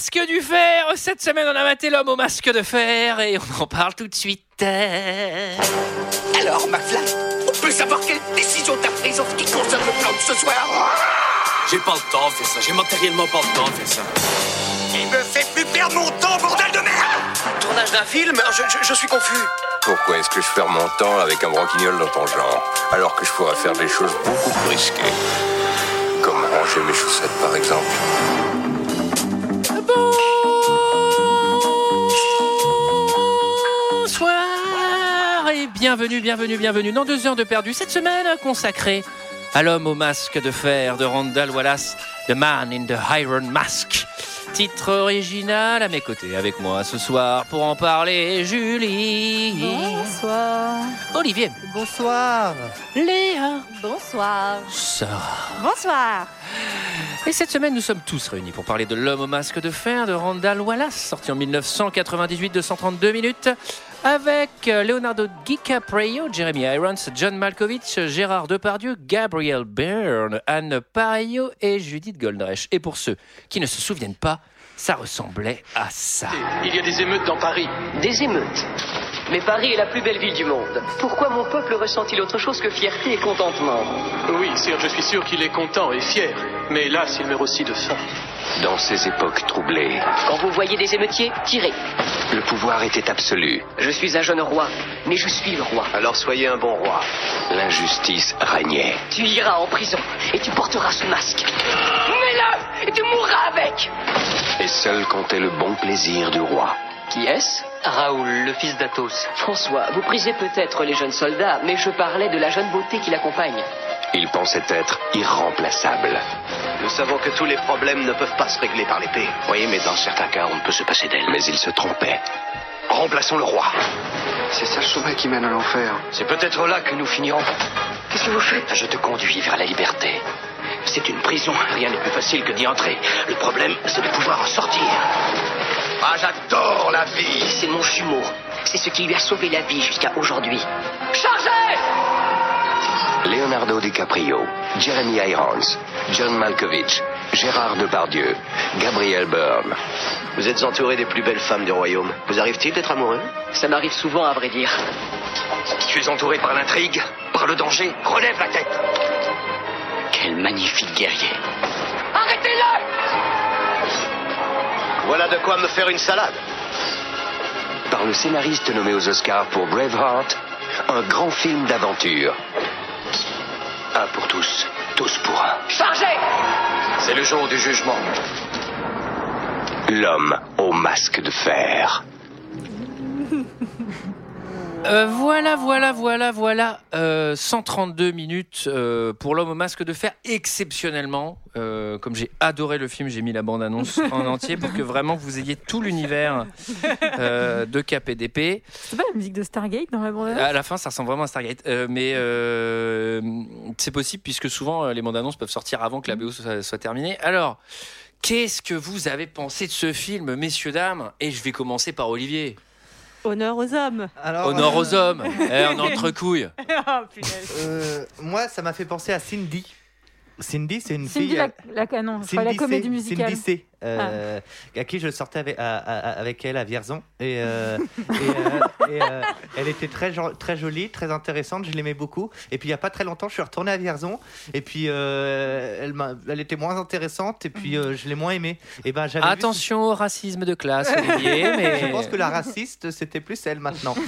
masque du fer. Cette semaine, on a maté l'homme au masque de fer et on en parle tout de suite. Alors, McFly, on peut savoir quelle décision t'as prise en ce qui concerne le plan de ce soir? J'ai pas le temps de faire ça, j'ai matériellement pas le temps de faire ça. Il me fait plus perdre mon temps, bordel de merde Tournage d'un film? Je, je- je suis confus. Pourquoi est-ce que je perds mon temps avec un branquignol dans ton genre, alors que je pourrais faire des choses beaucoup plus risquées? Comme ranger mes chaussettes, par exemple. Bienvenue, bienvenue, bienvenue dans deux heures de perdu. Cette semaine consacrée à l'homme au masque de fer de Randall Wallace, The Man in the Iron Mask. Titre original à mes côtés avec moi ce soir pour en parler Julie, Bonsoir. Olivier, Bonsoir. Léa, Bonsoir. Sarah. Bonsoir. Et cette semaine, nous sommes tous réunis pour parler de L'homme au masque de fer de Randall Wallace, sorti en 1998 de 132 minutes, avec euh, Leonardo DiCaprio, Jeremy Irons, John Malkovich, Gérard Depardieu, Gabriel Byrne, Anne Parayo et Judith Goldreich. Et pour ceux qui ne se souviennent pas, ça ressemblait à ça. Il y a des émeutes dans Paris. Des émeutes. Mais Paris est la plus belle ville du monde. Pourquoi mon peuple ressent-il autre chose que fierté et contentement Oui, sire, je suis sûr qu'il est content et fier. Mais hélas, il meurt aussi de faim. Dans ces époques troublées, Quand vous voyez des émeutiers, tirez. le pouvoir était absolu. Je suis un jeune roi, mais je suis le roi. Alors soyez un bon roi. L'injustice régnait. Tu iras en prison et tu porteras ce masque. Mets-le et tu mourras avec. Et seul comptait le bon plaisir du roi. Qui est-ce Raoul, le fils d'Athos. François, vous prisez peut-être les jeunes soldats, mais je parlais de la jeune beauté qui l'accompagne. Il pensait être irremplaçable. Nous savons que tous les problèmes ne peuvent pas se régler par l'épée. Oui, mais dans certains cas, on ne peut se passer d'elle. Mais il se trompait. Remplaçons le roi. C'est ça le chemin qui mène à l'enfer. C'est peut-être là que nous finirons. Qu'est-ce que vous faites? Je te conduis vers la liberté. C'est une prison. Rien n'est plus facile que d'y entrer. Le problème, c'est de pouvoir en sortir. Ah, j'adore la vie. C'est mon jumeau. C'est ce qui lui a sauvé la vie jusqu'à aujourd'hui. Chargez Leonardo DiCaprio, Jeremy Irons, John Malkovich, Gérard Depardieu, Gabriel Byrne. Vous êtes entouré des plus belles femmes du royaume. Vous arrive-t-il d'être amoureux? Ça m'arrive souvent, à vrai dire. Tu es entouré par l'intrigue, par le danger. Relève la tête. Quel magnifique guerrier. Arrêtez-le Voilà de quoi me faire une salade. Par le scénariste nommé aux Oscars pour Braveheart, un grand film d'aventure. Un pour tous, tous pour un. Chargez C'est le jour du jugement. L'homme au masque de fer. Euh, voilà, voilà, voilà, voilà. Euh, 132 minutes euh, pour l'homme au masque de fer, exceptionnellement. Euh, comme j'ai adoré le film, j'ai mis la bande-annonce en entier pour que vraiment vous ayez tout l'univers euh, de KPDP. C'est pas la musique de Stargate dans la bande À la fin, ça ressemble vraiment à Stargate. Euh, mais euh, c'est possible puisque souvent euh, les bandes annonces peuvent sortir avant que la BO soit, soit terminée. Alors, qu'est-ce que vous avez pensé de ce film, messieurs, dames? Et je vais commencer par Olivier. Honneur aux hommes. Alors, Honneur aux hommes. Eh, on est entre couilles. oh, euh, moi, ça m'a fait penser à Cindy. Cindy, c'est une Cindy, fille. la, euh, la canon, Cindy la comédie musicale. Cindy C, euh, à qui je sortais avec, à- à- avec elle à Vierzon. Et, euh, et, euh, et, euh, elle était très, très jolie, très intéressante, je l'aimais beaucoup. Et puis il n'y a pas très longtemps, je suis retourné à Vierzon. Et puis euh, elle, était moins intéressante, et puis euh, je l'ai moins aimée. Et ben, vu- Attention au racisme de classe, Olivier. Mais... Je pense que la raciste, c'était plus elle maintenant.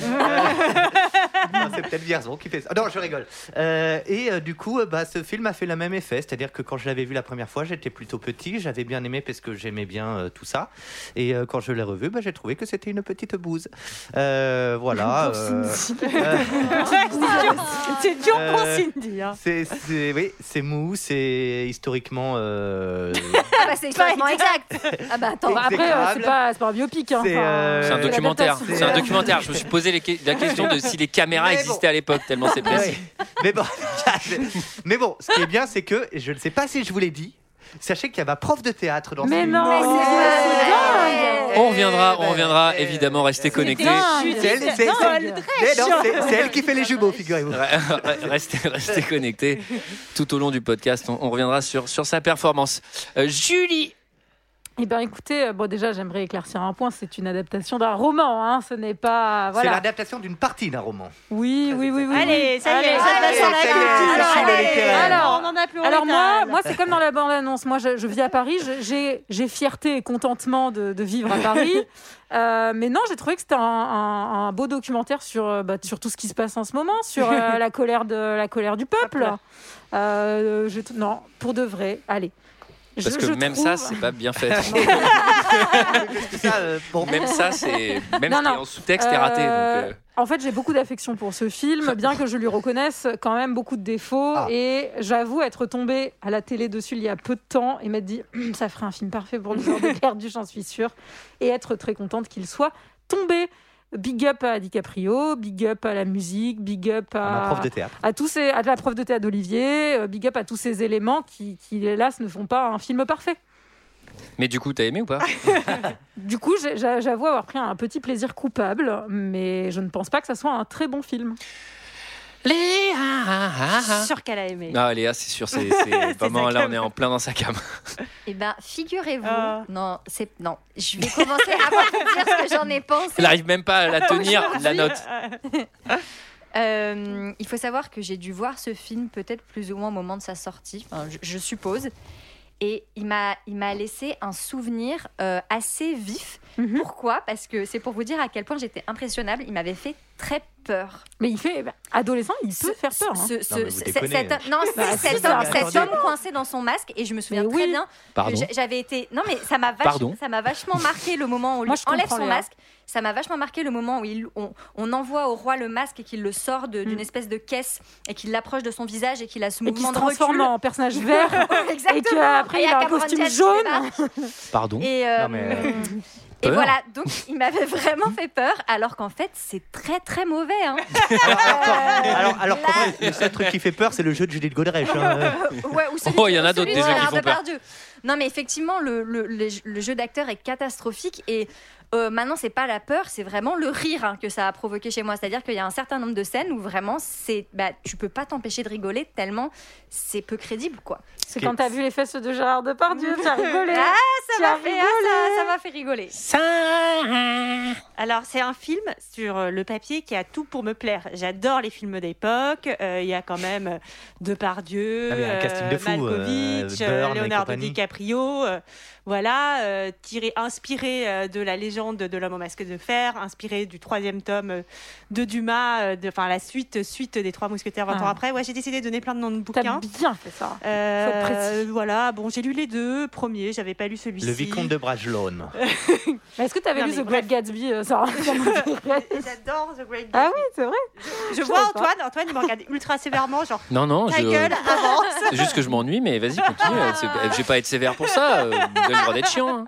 Non, c'est peut-être Vierzon qui fait ça. Non, je rigole. Euh, et euh, du coup, euh, bah, ce film a fait le même effet. C'est-à-dire que quand je l'avais vu la première fois, j'étais plutôt petit. J'avais bien aimé parce que j'aimais bien euh, tout ça. Et euh, quand je l'ai revu, bah, j'ai trouvé que c'était une petite bouse. Euh, voilà. Pour Cindy. C'est dur pour Cindy. hein. c'est, oui, c'est mou, c'est historiquement. euh, Ah bah c'est historiquement exact. Ah bah attends. Bah, après, c'est pas, c'est pas un biopic. Hein. C'est, euh, un documentaire. C'est un documentaire. Je me suis posé les que- la question de si les caméras Mais bon. existaient à l'époque, tellement c'est précis. ouais. Mais bon, mais bon, ce qui est bien, c'est que je ne sais pas si je vous l'ai dit. Sachez qu'il y avait un prof de théâtre dans ce Mais film. non, Mais c'est. On reviendra, on reviendra. Évidemment, restez connectés. C'est elle, c'est- dingue. Mais non, c'est- c'est elle qui fait les jumeaux, figurez-vous. Restez, restez connectés tout au long du podcast. On, on reviendra sur, sur sa performance. Euh, Julie, Eh bien, écoutez, euh, bon, déjà, j'aimerais éclaircir un point. C'est une adaptation d'un roman, hein. Ce n'est pas. C'est Voilà. l'adaptation d'une partie d'un roman. Oui, oui, oui, oui. Allez, oui. ça y est, Allez, ça va allez, sur la culture, alors, on en a plus alors moi, moi c'est comme dans la bande-annonce. Moi, je, je vis à Paris. J'ai j'ai fierté et contentement de, de vivre à Paris. Euh, mais non, j'ai trouvé que c'était un, un- un beau documentaire sur, euh, bah, sur tout ce qui se passe en ce moment, sur euh, la, colère de, la colère du peuple. Euh, je- non, pour de vrai, allez. Parce Je- que je même trouve- ça, c'est pas bien fait. Ça, euh, bon. même ça, c'est. Même Non, ce qui est non. en sous-texte est raté. Euh, donc, euh, En fait, j'ai beaucoup d'affection pour ce film, bien que je lui reconnaisse quand même beaucoup de défauts. Ah. Et j'avoue être tombée à la télé dessus il y a peu de temps et m'être dit, ça ferait un film parfait pour le genre de perdu, j'en suis sûre. Et être très contente qu'il soit tombé. Big up à DiCaprio, big up à la musique, big up À à, prof de théâtre. à tous ces, à la prof de théâtre d'Olivier, euh, big up à tous ces éléments qui, qui, hélas, ne font pas un film parfait. Mais du coup, t'as aimé ou pas? Du coup, j'avoue avoir pris un petit plaisir coupable, mais je ne pense pas que ça soit un très bon film. Suis sûre qu'elle a aimé. Ah, Léa, c'est sûr, c'est vraiment là, on est en plein dans sa cam. Eh ben, figurez-vous. Ah. Non, c'est non. Je vais commencer à vous dire ce que j'en ai pensé. Elle arrive même pas à la tenir, la note. Euh, il faut savoir que j'ai dû voir ce film peut-être plus ou moins au moment de sa sortie, enfin, je, je suppose. Et il m'a, il m'a laissé un souvenir euh, assez vif. Mhm. Pourquoi? Parce que c'est pour vous dire à quel point j'étais impressionnable. Il m'avait fait très peur. Mais il fait bah, adolescent, il peut faire peur. hein. Ce- ce- Non, cet, non, Bah, homme, cet homme coincé dans son masque. Et je me souviens Mais très oui. bien Pardon. j'avais été. Non, mais ça m'a vach- Pardon. ça m'a vachement marqué le moment où on lui Moi, enlève son masque. Ça m'a vachement marqué le moment où il, on, on envoie au roi le masque et qu'il le sort de- d'une Mm. espèce de caisse et qu'il l'approche de son visage et qu'il a ce Et mouvement se de recul. transforme en personnage vert. Exactement. et qu'après, Et il a un costume jaune. Pardon. Et, euh, Non, mais, euh, et Peur. voilà, donc il m'avait vraiment fait peur, alors qu'en fait c'est très très mauvais. Hein. Alors, alors, alors, alors, Là- comment- le seul truc qui fait peur, c'est le jeu de Judith Godrèche. hein. Ouais, ou celui Oh, il y en a d'autres, de des jeux qui Gérard font peur. Depardieu. Non, mais effectivement, le, le, le- le jeu d'acteur est catastrophique et euh, maintenant, c'est pas la peur, c'est vraiment le rire hein, que ça a provoqué chez moi. C'est-à-dire qu'il y a un certain nombre de scènes où vraiment, c'est, bah, tu peux pas t'empêcher de rigoler tellement c'est peu crédible, quoi. C'est quand t'as vu les fesses de Gérard Depardieu, tu as rigolé. Ah, ça Tu m'a as fait, rigolé. ah, ça- ça m'a fait rigoler. Alors, c'est un film sur euh, le papier qui a tout pour me plaire. J'adore les films d'époque. Euh, Il y a quand même euh, Depardieu, Ah, mais un casting de fou, Malkovich, euh, Leonardo. DiCaprio. euh, voilà, euh, tiré, inspiré euh, de la légende de l'homme au masque de fer, inspiré du troisième tome euh, de Dumas, euh, de- enfin la suite, suite des Trois Mousquetaires 20 ans Ah. après. Ouais, j'ai décidé de donner plein de noms de T'as bouquins. bien fait ça. Euh, voilà, bon, j'ai lu les deux premiers, j'avais pas lu celui-ci. Le vicomte de Bragelonne. Est-ce que t'avais Non, lu The Great Gatsby, euh, Ça. J'adore The Great Ah Gatsby. oui, c'est vrai. Je Je vois pas. Antoine, Antoine il me regarde ultra sévèrement, genre Non, non, ta je... gueule, avance. c'est juste que je m'ennuie, mais vas-y, continue. Je vais pas être sévère pour ça. Vous avez le droit d'être chiant. hein.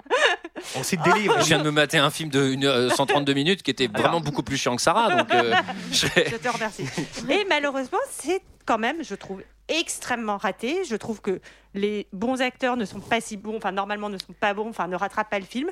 On cite des livres. Je viens de me mater un film de une, euh, 132 minutes qui était vraiment beaucoup plus chiant que Sarah. Donc, euh, je te remercie. Et malheureusement, c'est quand même, je trouve, extrêmement raté. Je trouve que les bons acteurs ne sont pas si bons, enfin normalement ne sont pas bons, enfin ne rattrapent pas le film.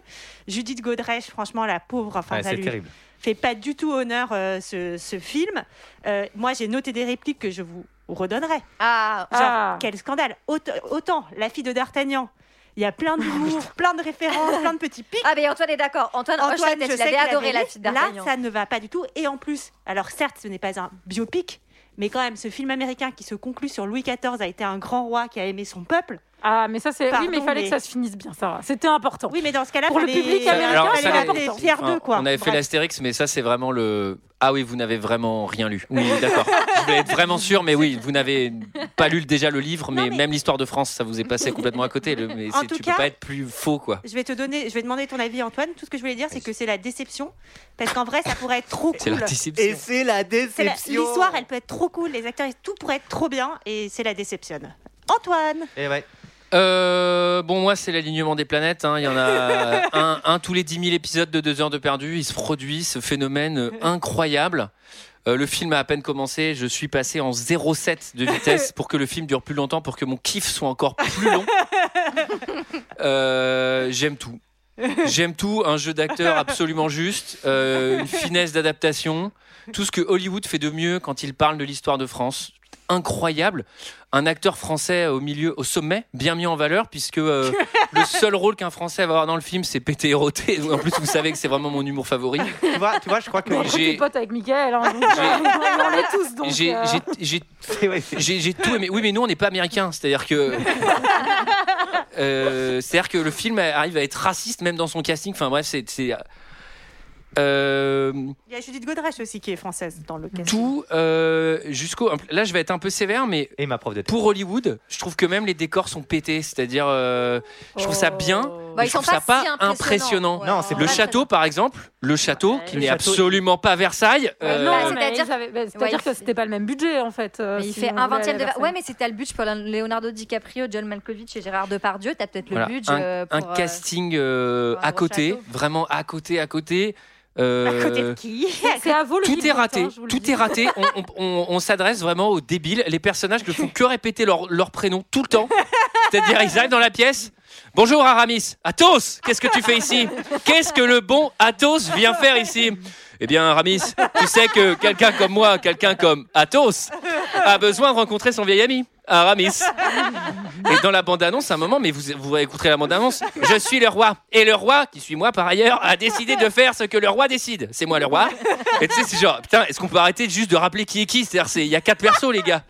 Judith Godrèche, franchement, la pauvre, enfin Ouais, ça c'est lui terrible. fait pas du tout honneur euh, ce, ce film. Euh, moi, j'ai noté des répliques que je vous redonnerai. Ah, Genre, Ah. quel scandale Autant, autant la fille de D'Artagnan, il y a plein d'humour, plein de références, plein de petits pics. ah, mais Antoine est d'accord. Antoine, Antoine, Hochelaga, je il sais avait qu'il adoré la fille Là, ça ne va pas du tout. Et en plus, alors certes, ce n'est pas un biopic, mais quand même, ce film américain qui se conclut sur Louis XIV a été un grand roi qui a aimé son peuple. Ah, mais ça, c'est. Oui, mais il fallait mais- que ça se finisse bien, Sarah. C'était important. Oui, mais dans ce cas-là, Pour le public américain, Alors, ça, apporter Pierre Enfin, II, quoi. On avait fait l'Astérix, mais ça, c'est vraiment le. Ah oui, vous n'avez vraiment rien lu. Oui, d'accord. Je voulais être vraiment sûr, mais oui, vous n'avez pas lu déjà le livre, mais, mais- même l'histoire de France, ça vous est passé complètement à côté. Le- Mais En tout tu cas- peux pas être plus faux, quoi. Je vais te donner, je vais demander ton avis, Antoine. Tout ce que je voulais dire, c'est que c'est la déception, parce qu'en vrai, ça pourrait être trop C'est cool. Et l'anticipation. c'est la C'est la- déception. L'histoire, elle peut être trop cool, les acteurs, tout pourrait être trop bien, et c'est la déception. Antoine, Et ouais. Euh, bon, moi, c'est l'alignement des planètes. hein. Il y en a un, un tous les 10 000 épisodes de 2 heures de perdu. Il se produit ce phénomène incroyable. Euh, le film a à peine commencé. Je suis passé en 0,7 de vitesse pour que le film dure plus longtemps, pour que mon kiff soit encore plus long. Euh, J'aime tout. J'aime tout. Un jeu d'acteur absolument juste. euh, une finesse d'adaptation. Tout ce que Hollywood fait de mieux quand il parle de l'histoire de France. Incroyable. Un acteur français au milieu, au sommet, bien mis en valeur, puisque euh, le seul rôle qu'un Français va avoir dans le film, c'est péter et roter. En plus, vous savez que c'est vraiment mon humour favori. Tu vois, tu vois, je crois que j'ai- pote avec hein, euh, j'ai tout aimé. Oui, mais nous, on n'est pas américains. C'est-à-dire que. Euh, C'est-à-dire que le film arrive à être raciste même dans son casting. Enfin bref, c'est. Euh, Il y a Judith Godrèche aussi qui est française dans le casting. tout euh, jusqu'au. Là, je vais être un peu sévère, mais et ma prof de pour Hollywood, je trouve que même les décors sont pétés. C'est-à-dire, euh, je trouve ça bien. Oh. Bah, mais ils je trouve sont ça pas pas si impressionnant. Ouais, Non, c'est Le pas château, par exemple, le château qui n'est absolument pas Versailles. Euh, non, Bah, mais c'est-à-dire- bah, Ouais, que c'était pas le même budget en fait. euh, Mais il fait un vingtième de. Ouais, mais c'était le budget pour Leonardo DiCaprio, John Malkovich et Gérard Depardieu. T'as peut-être le Voilà, budget un, euh, euh, casting euh, à côté, vraiment à côté, à côté. Euh, À côté de qui C'est à vous le tout est raté, tout est raté. On, on- on- on s'adresse vraiment aux débiles. Les personnages ne font que répéter leur, leur prénom tout le temps. C'est-à-dire, ils arrivent dans la pièce. Bonjour Aramis. Athos, qu'est-ce que tu fais ici? Qu'est-ce que le bon Athos vient faire ici? Eh bien, Aramis, tu sais que quelqu'un comme moi, quelqu'un comme Athos, a besoin de rencontrer son vieil ami, Aramis. Et dans la bande-annonce, un moment, mais vous, vous écouterez la bande-annonce, je suis le roi. Et le roi, qui suis moi par ailleurs, a décidé de faire ce que le roi décide. C'est moi le roi. Et tu sais, c'est genre, putain, est-ce qu'on peut arrêter juste de rappeler qui est qui? C'est-à-dire, c'est- il y a quatre persos, les gars.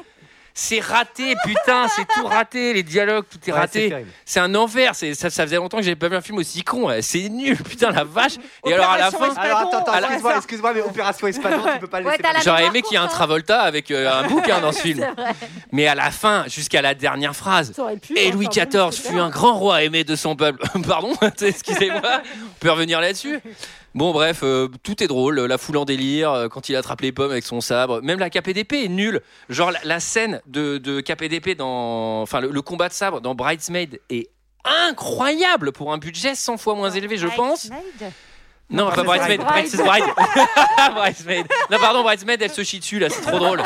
C'est raté, putain, c'est tout raté, les dialogues, tout est Ouais, raté. C'est un envers, c'est- ça, ça faisait longtemps que j'avais pas vu un film aussi con, ouais. c'est nul, putain la vache. Et alors à la fin, Alors attends, attends, la- excuse-moi, excuse-moi, mais Opération Espadon, tu peux pas le Ouais, laisser. la j'aurais aimé qu'il y ait un. Travolta avec euh, un bouquin dans ce film. Mais à la fin, jusqu'à la dernière phrase, pu, et hein, Louis XIV fut un grand roi aimé de son peuple. Pardon, excusez-moi, on peut revenir là-dessus. Bon, bref, euh, tout est drôle. La foule en délire, euh, quand il attrape les pommes avec son sabre. Même la KPDP est nulle. Genre, la, la scène de, de KPDP dans. Enfin, le, le combat de sabre dans Bridesmaid est incroyable pour un budget 100 fois moins élevé, je pense. Bridesmaid Non, pas Bridesmaid. Bridesmaid. Bridesmaid. Bridesmaid. Non, pardon, Bridesmaid, elle se chie dessus, là, c'est trop drôle.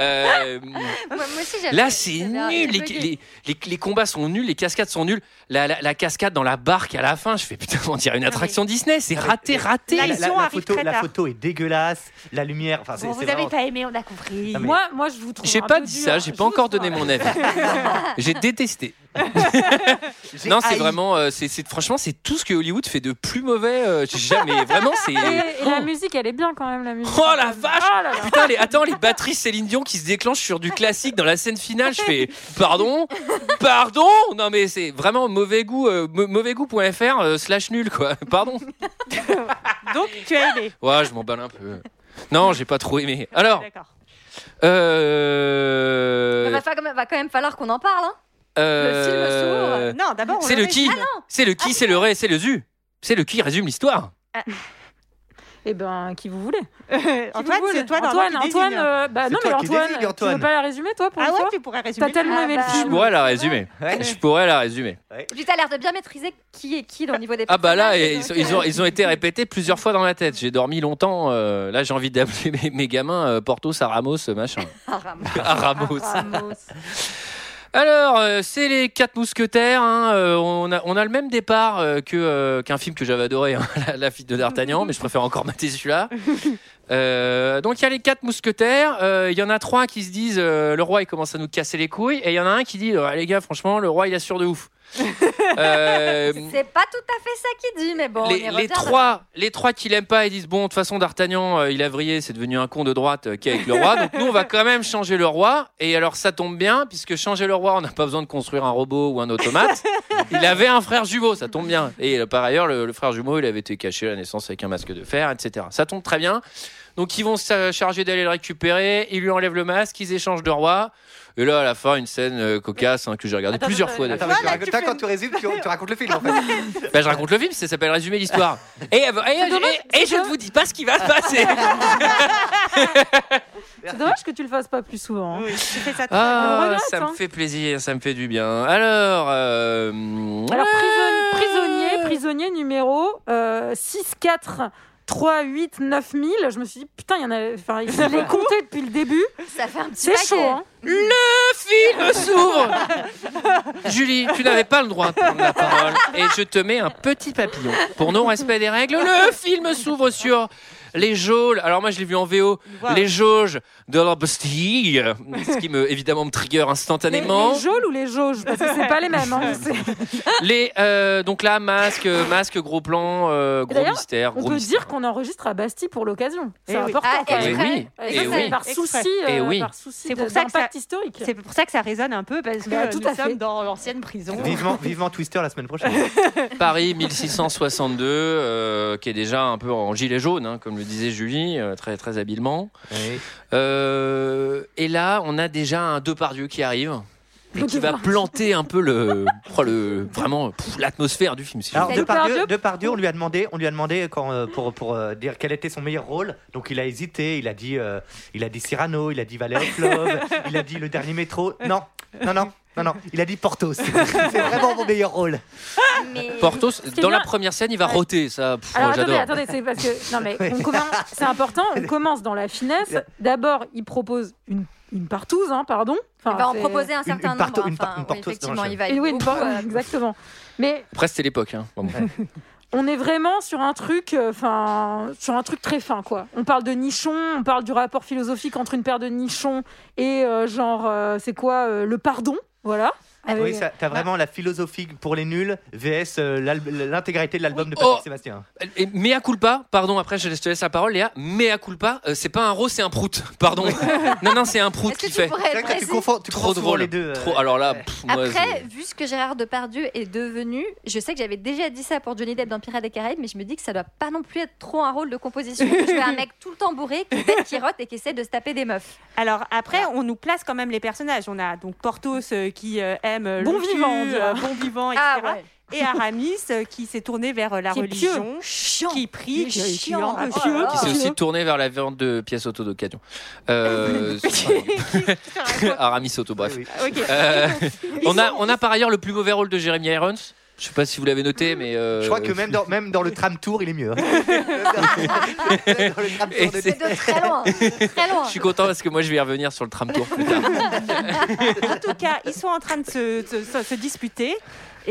Euh, Moi, aussi, Là, c'est nul. Les, bugué. les- les- les combats sont nuls, les cascades sont nulles. La, la- la cascade dans la barque à la fin, je fais putain, on dirait une attraction Disney. C'est raté, raté. La- photo, est dégueulasse, la lumière, enfin Bon, vous avez vraiment- pas aimé, on a compris. Non, mais- Moi, moi, je vous trouve. J'ai pas peu dit dur. ça, j'ai Je pas encore donné mon avis. J'ai détesté. Non, c'est vraiment, euh, c'est franchement, c'est tout ce que Hollywood fait de plus mauvais. euh, j'ai jamais, vraiment, c'est. Et, et la musique, elle est bien quand même, la musique. Oh la vache Oh là là. Putain, les, attends, les batteries Céline Dion qui se déclenchent sur du classique dans la scène finale, je fais pardon, pardon. Non mais c'est vraiment mauvais goût, euh, mau- mauvais goût.fr euh, slash nul quoi. Pardon. Donc, tu as aimé. Ouais, je m'emballe un peu. Non, j'ai pas trop aimé. Alors, euh, Il va, quand même falloir qu'on en parle. Hein. euh, Non, d'abord, on c'est le qui, résume. c'est le qui, c'est le ré, c'est le zu. C'est le qui résume l'histoire. Eh ben, qui vous voulez. Antoine, c'est toi dans Antoine, Antoine, euh, bah non, mais Antoine, désigne, tu Antoine. veux pas la résumer, toi, pour Ah ouais, tu pourrais résumer. T'as tellement Ah aimé bah. le Je film. pourrais la résumer. Ouais. Je pourrais la résumer. Puis t'as l'air de bien maîtriser qui est qui au niveau des Ah bah là, personnages, ils, donc, sont- ils ont, ils ont été répétés plusieurs fois dans la tête. J'ai dormi longtemps. euh, là, j'ai envie d'appeler mes, mes gamins euh, Portos, Aramos, machin. Ah, Ramos. Aramos. Alors, euh, c'est les quatre mousquetaires. hein, euh, on, a, on a le même départ euh, que, euh, qu'un film que j'avais adoré, hein, la, la fille de D'Artagnan, mais je préfère encore mater celui-là. Euh, donc il y a les quatre mousquetaires. euh, Il y en a trois qui se disent euh, le roi il commence à nous casser les couilles, et il y en a un qui dit les gars franchement le roi il assure de ouf. Euh, C'est pas tout à fait ça qu'il dit, mais bon. on y les, trois, les trois qui l'aiment pas, ils disent bon, de toute façon, D'Artagnan, euh, il a vrillé, c'est devenu un con de droite euh, qui est avec le roi. Donc nous, on va quand même changer le roi. Et alors, ça tombe bien, puisque changer le roi, on n'a pas besoin de construire un robot ou un automate. il avait un frère jumeau, ça tombe bien. Et par ailleurs, le, le frère jumeau, il avait été caché à la naissance avec un masque de fer, etc. Ça tombe très bien. Donc ils vont se charger d'aller le récupérer. Ils lui enlèvent le masque, ils échangent de roi. Et là, à la fin, une scène euh, cocasse hein, que j'ai regardée Attends, plusieurs attends, fois. Attends, d'ailleurs. mais tu racontes- toi, quand tu résumes, tu, tu racontes le film en fait. Ben, je raconte le film, ça s'appelle Résumer l'histoire. Et, et, et- et je ne vous dis pas ce qui va se passer. C'est dommage que tu le fasses pas plus souvent. hein. Tu fais ça Ah, regrette, ça me hein. fait plaisir, ça me fait du bien. Alors, euh, Alors, prison- prisonnier, prisonnier numéro euh, 6, 4, 3, 8, 9 000. Je me suis dit, putain, il y en a. Enfin, il les compté depuis le début. Ça fait un petit C'est chaud, hein. Le film s'ouvre Julie, tu n'avais pas le droit de prendre la parole et je te mets un petit papillon. Pour non-respect des règles, le film s'ouvre sur les jauges. Alors moi je l'ai vu en VO, Wow. les jauges de la Bastille, ce qui me évidemment me trigger Les, instantanément. les jauges ou les jauges? Parce que c'est pas les mêmes. hein. Les euh, donc là masque, masque, gros plan, euh, gros mystère, On gros peut mystère. dire qu'on enregistre à Bastille pour l'occasion. C'est Eh oui. important. Ah, et. Eh oui, Et eh ça, oui. Par souci, Eh euh, oui. par souci C'est pour ça que ça- historique. C'est pour ça que ça résonne un peu parce que Bah, tout nous à fait. sommes dans l'ancienne prison. Vivement, vivement Twister la semaine prochaine. Paris 1662, euh, qui est déjà un peu en gilet jaune, hein, comme le disait Julie, euh, très très habilement. Oui. Euh, et là, on a déjà un Depardieu qui arrive. Et qui va planter un peu le, oh, le vraiment l'atmosphère du film. Si Alors. Depardieu, on lui a demandé, on lui a demandé quand, euh, pour, pour euh, dire quel était son meilleur rôle. Donc il a hésité, il a dit, euh, il a dit Cyrano, il a dit Valley of Love, il a dit le dernier métro. Non, non, non, non, non. Il a dit Portos. C'est vraiment mon meilleur rôle. Mais... Est dans la première scène, il va Ouais. roter. Ça, pff, Alors attendez, j'adore. attendez, c'est parce que non mais Ouais. on commence, c'est important. On commence dans la finesse. D'abord, il propose une une partouze, hein, pardon. Enfin, Il va en proposer un certain une nombre. une enfin, une oui, effectivement, il va oui, une beaucoup, par- euh, exactement. Mais Après, c'était l'époque. Hein. Bon, bon. on est vraiment sur un truc, euh, enfin, sur un truc très fin, quoi. On parle de nichons, on parle du rapport philosophique entre une paire de nichons et euh, genre, euh, c'est quoi, euh, le pardon, voilà. Avec- Oui, ça- t'as vraiment la philosophie pour les nuls, VS euh, l'intégralité de l'album de Oh. Patrick Sébastien. Et mea culpa, pardon, après je te laisse la parole, Léa. Mea culpa, euh, c'est pas un rose, c'est un prout. Pardon. non, non, c'est un prout qui fait. vrai que tu confonds, tu Trop drôle. les deux. euh, Trop- alors là, pff, Après, vu ce que Gérard Depardieu est devenu, je sais que j'avais déjà dit ça pour Johnny Depp dans Pirates des Caraïbes, mais je me dis que ça doit pas non plus être trop un rôle de composition. Je veux un mec tout le temps bourré, qui pète, qui rote et qui essaie de se taper des meufs. Alors après, on nous place quand même les personnages. On a donc Porthos euh, qui euh, aime euh, Bon le vivant, euh, bon vivant, etc. Ah ouais. Et Aramis euh, qui s'est tourné vers euh, la Qui pieux. religion, Chiant. qui prie, qui est chiant. un peu Oh pieux. là là. qui s'est aussi tourné vers la vente de pièces auto d'occasion. Euh, Aramis Auto, bref. oui, oui. Ok. Euh, on, a, on a par ailleurs le plus mauvais rôle de Jeremy Irons. Je sais pas si vous l'avez noté, mais. euh, Je crois que même dans, même dans le tram tour, il est mieux. hein. Dans le tram Et tour de- c'est- de très loin. Très loin. Je suis content parce que moi je vais y revenir sur le tram tour plus tard. En tout cas, ils sont en train de se disputer.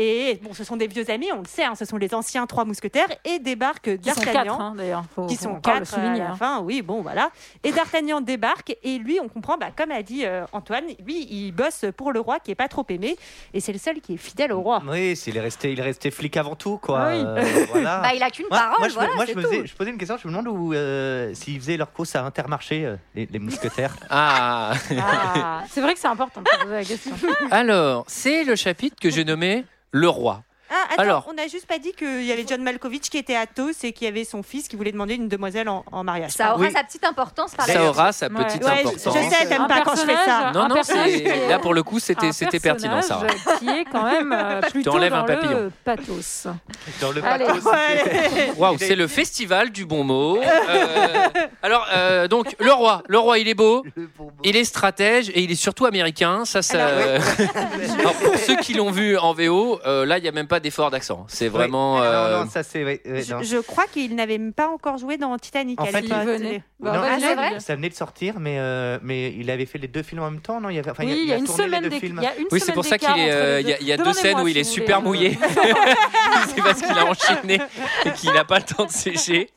Et bon, ce sont des vieux amis, on le sait, hein, ce sont les anciens trois mousquetaires. Et débarque Qui sont D'Artagnan. quatre, hein. Faut- qui faut sont encore le quatre souligner, à la hein. fin, oui, bon, voilà. Et D'Artagnan débarque, et lui, on comprend, bah, comme a dit euh, Antoine, lui, il bosse pour le roi qui est pas trop aimé, et c'est le seul qui est fidèle au roi. Oui, c'est- il est resté, il est resté flic avant tout, quoi. Ah oui. Euh, voilà. Bah, il a qu'une parole, moi, je, me- voilà, moi, je me tout. faisais- je posais une question, je me demande où euh, s'ils faisaient leur course à Intermarché, euh, les, les mousquetaires. Ah Ah, c'est vrai que c'est important de poser la question. Alors, c'est le chapitre que j'ai nommé Le Roi. Ah, attends, Alors. on n'a juste pas dit qu'il y avait John Malkovich qui était à Athos et qui avait son fils qui voulait demander une demoiselle en, en mariage. Ça aura Oui. sa petite importance par Ça aura sa Ouais. petite Ouais, je, importance. je sais, t'aimes Un pas quand je fais ça. personnage- Non, non, est- là pour le coup, c'était pertinent, ça. Qui est quand même euh, plutôt dans un papillon. le pathos. Dans le Allez. pathos. Ouais. Waouh, c'est le festival du bon mot. Euh, alors, euh, donc, le roi, le roi, il est beau, il est stratège et il est surtout américain. Ça, ça. Alors, pour ceux qui l'ont vu en VO, euh, là, il n'y a même pas d'accent. C'est vraiment. Oui. euh, Non, non, ça c'est. non. Je, je crois qu'il n'avait pas encore joué dans Titanic. En fait, il venait. Bah, Non, Ah, c'est il- vrai Ça venait de sortir, mais, euh, mais il avait fait les deux films en même temps, non? Il y avait, enfin, Oui, il il y a une semaine films. il y a une Oui, c'est pour ça qu'il est. euh, Il y a, deux. il y a deux Demandez-moi scènes où si il est super mouillé. c'est parce qu'il a enchaîné et qu'il n'a pas le temps de sécher.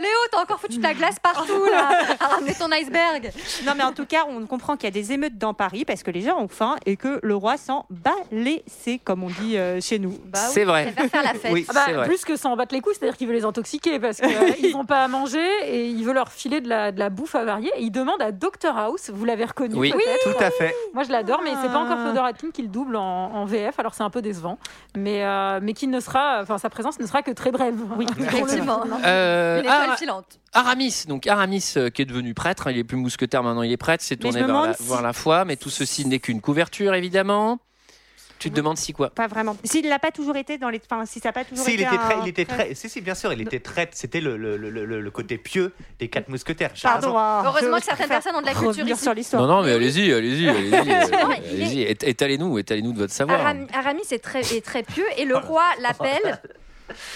Léo, t'as encore foutu de la glace partout là, à ramener ton iceberg. Non, mais en tout cas, on comprend qu'il y a des émeutes dans Paris parce que les gens ont faim et que le roi s'en bat les c'est comme on dit euh, chez nous. Bah oui, C'est vrai. il préfère faire la fête. Oui. Ah bah, C'est vrai. plus que s'en battre les couilles, c'est-à-dire qu'il veut les intoxiquer parce qu'ils n'ont pas à manger et il veut leur filer de la, de la bouffe avariée. Et il demande à Dr House, vous l'avez reconnu Oui. Tout à fait. Moi je l'adore, mais c'est pas encore Ah. Fodor Atkin qui le double en, en VF, alors c'est un peu décevant. Mais, euh, mais qui ne sera, enfin sa présence ne sera que très brève. Oui, Effectivement. Euh, Une étoile Ara- filante. Aramis, donc Aramis euh, qui est devenu prêtre, hein, il est plus mousquetaire maintenant, il est prêtre, s'est tourné me vers la, demande si- vers la foi, mais tout ceci n'est qu'une couverture évidemment. Tu te demandes si quoi Pas vraiment. S'il l'a pas toujours été dans les. Enfin, si ça n'a pas toujours Si, il été. était très, un- il était très. Si, si, bien sûr, il était très. C'était le, le, le, le, le côté pieux des quatre mousquetaires. Pardon. hein, Heureusement que certaines personnes ont de la culture ici. sur l'histoire. Non, non, mais allez-y, allez-y, allez-y, allez-y, ét- étalez-nous, étalez-nous de votre savoir. Aram- Aramis est très, est très pieux et le roi l'appelle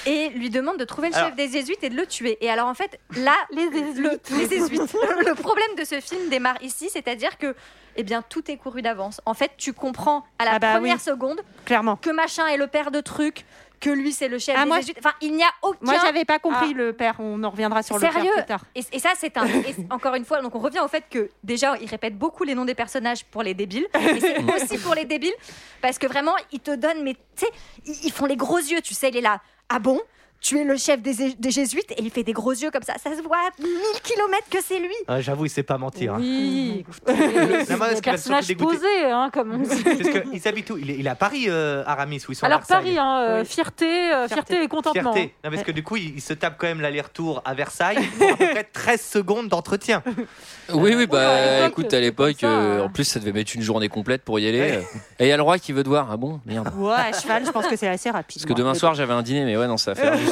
et lui demande de trouver le Alors- chef des jésuites et de le tuer. Et alors en fait, là, Les le, les jésuites. le problème de ce film démarre ici, c'est-à-dire que eh bien, tout est couru d'avance. En fait, tu comprends à la Ah bah première oui. seconde Clairement. que machin est le père de trucs, que lui c'est le chef Ah, des moi. Enfin, il n'y a aucun. Moi, j'avais pas compris Ah. le père. On en reviendra sur le père plus tard. et, et ça, c'est un. et encore une fois, donc on revient au fait que déjà, il répète beaucoup les noms des personnages pour les débiles. C'est aussi pour les débiles parce que vraiment, ils te donnent, mais tu sais, ils, ils font les gros yeux, tu sais, il est là. Ah bon? Tu es le chef des, des jésuites et il fait des gros yeux comme ça. Ça se voit à 1000 km que c'est lui. Ah, J'avoue, il sait pas mentir. hein. Oui, Non, moi, des ce qui va surtout personnages dégoûter- posés, hein, comme on dit. Parce qu'ils habitent où? Il est, il est à Paris, euh, Aramis, où ils sont à Alors. Paris, hein, euh, Oui. fierté, euh, fierté et contentement. Fierté. Non, parce que du coup, il, il se tape quand même l'aller-retour à Versailles pour à peu près 13 secondes d'entretien. Oui, oui, bah écoute, à l'époque, euh, euh. en plus, ça devait mettre une journée complète pour y aller. Ouais. euh. Et il y a le roi qui veut te voir. Ah bon? Merde. Ouais, à cheval, je pense que c'est assez rapide. Parce que demain soir, j'avais un dîner, mais ouais, non, ça va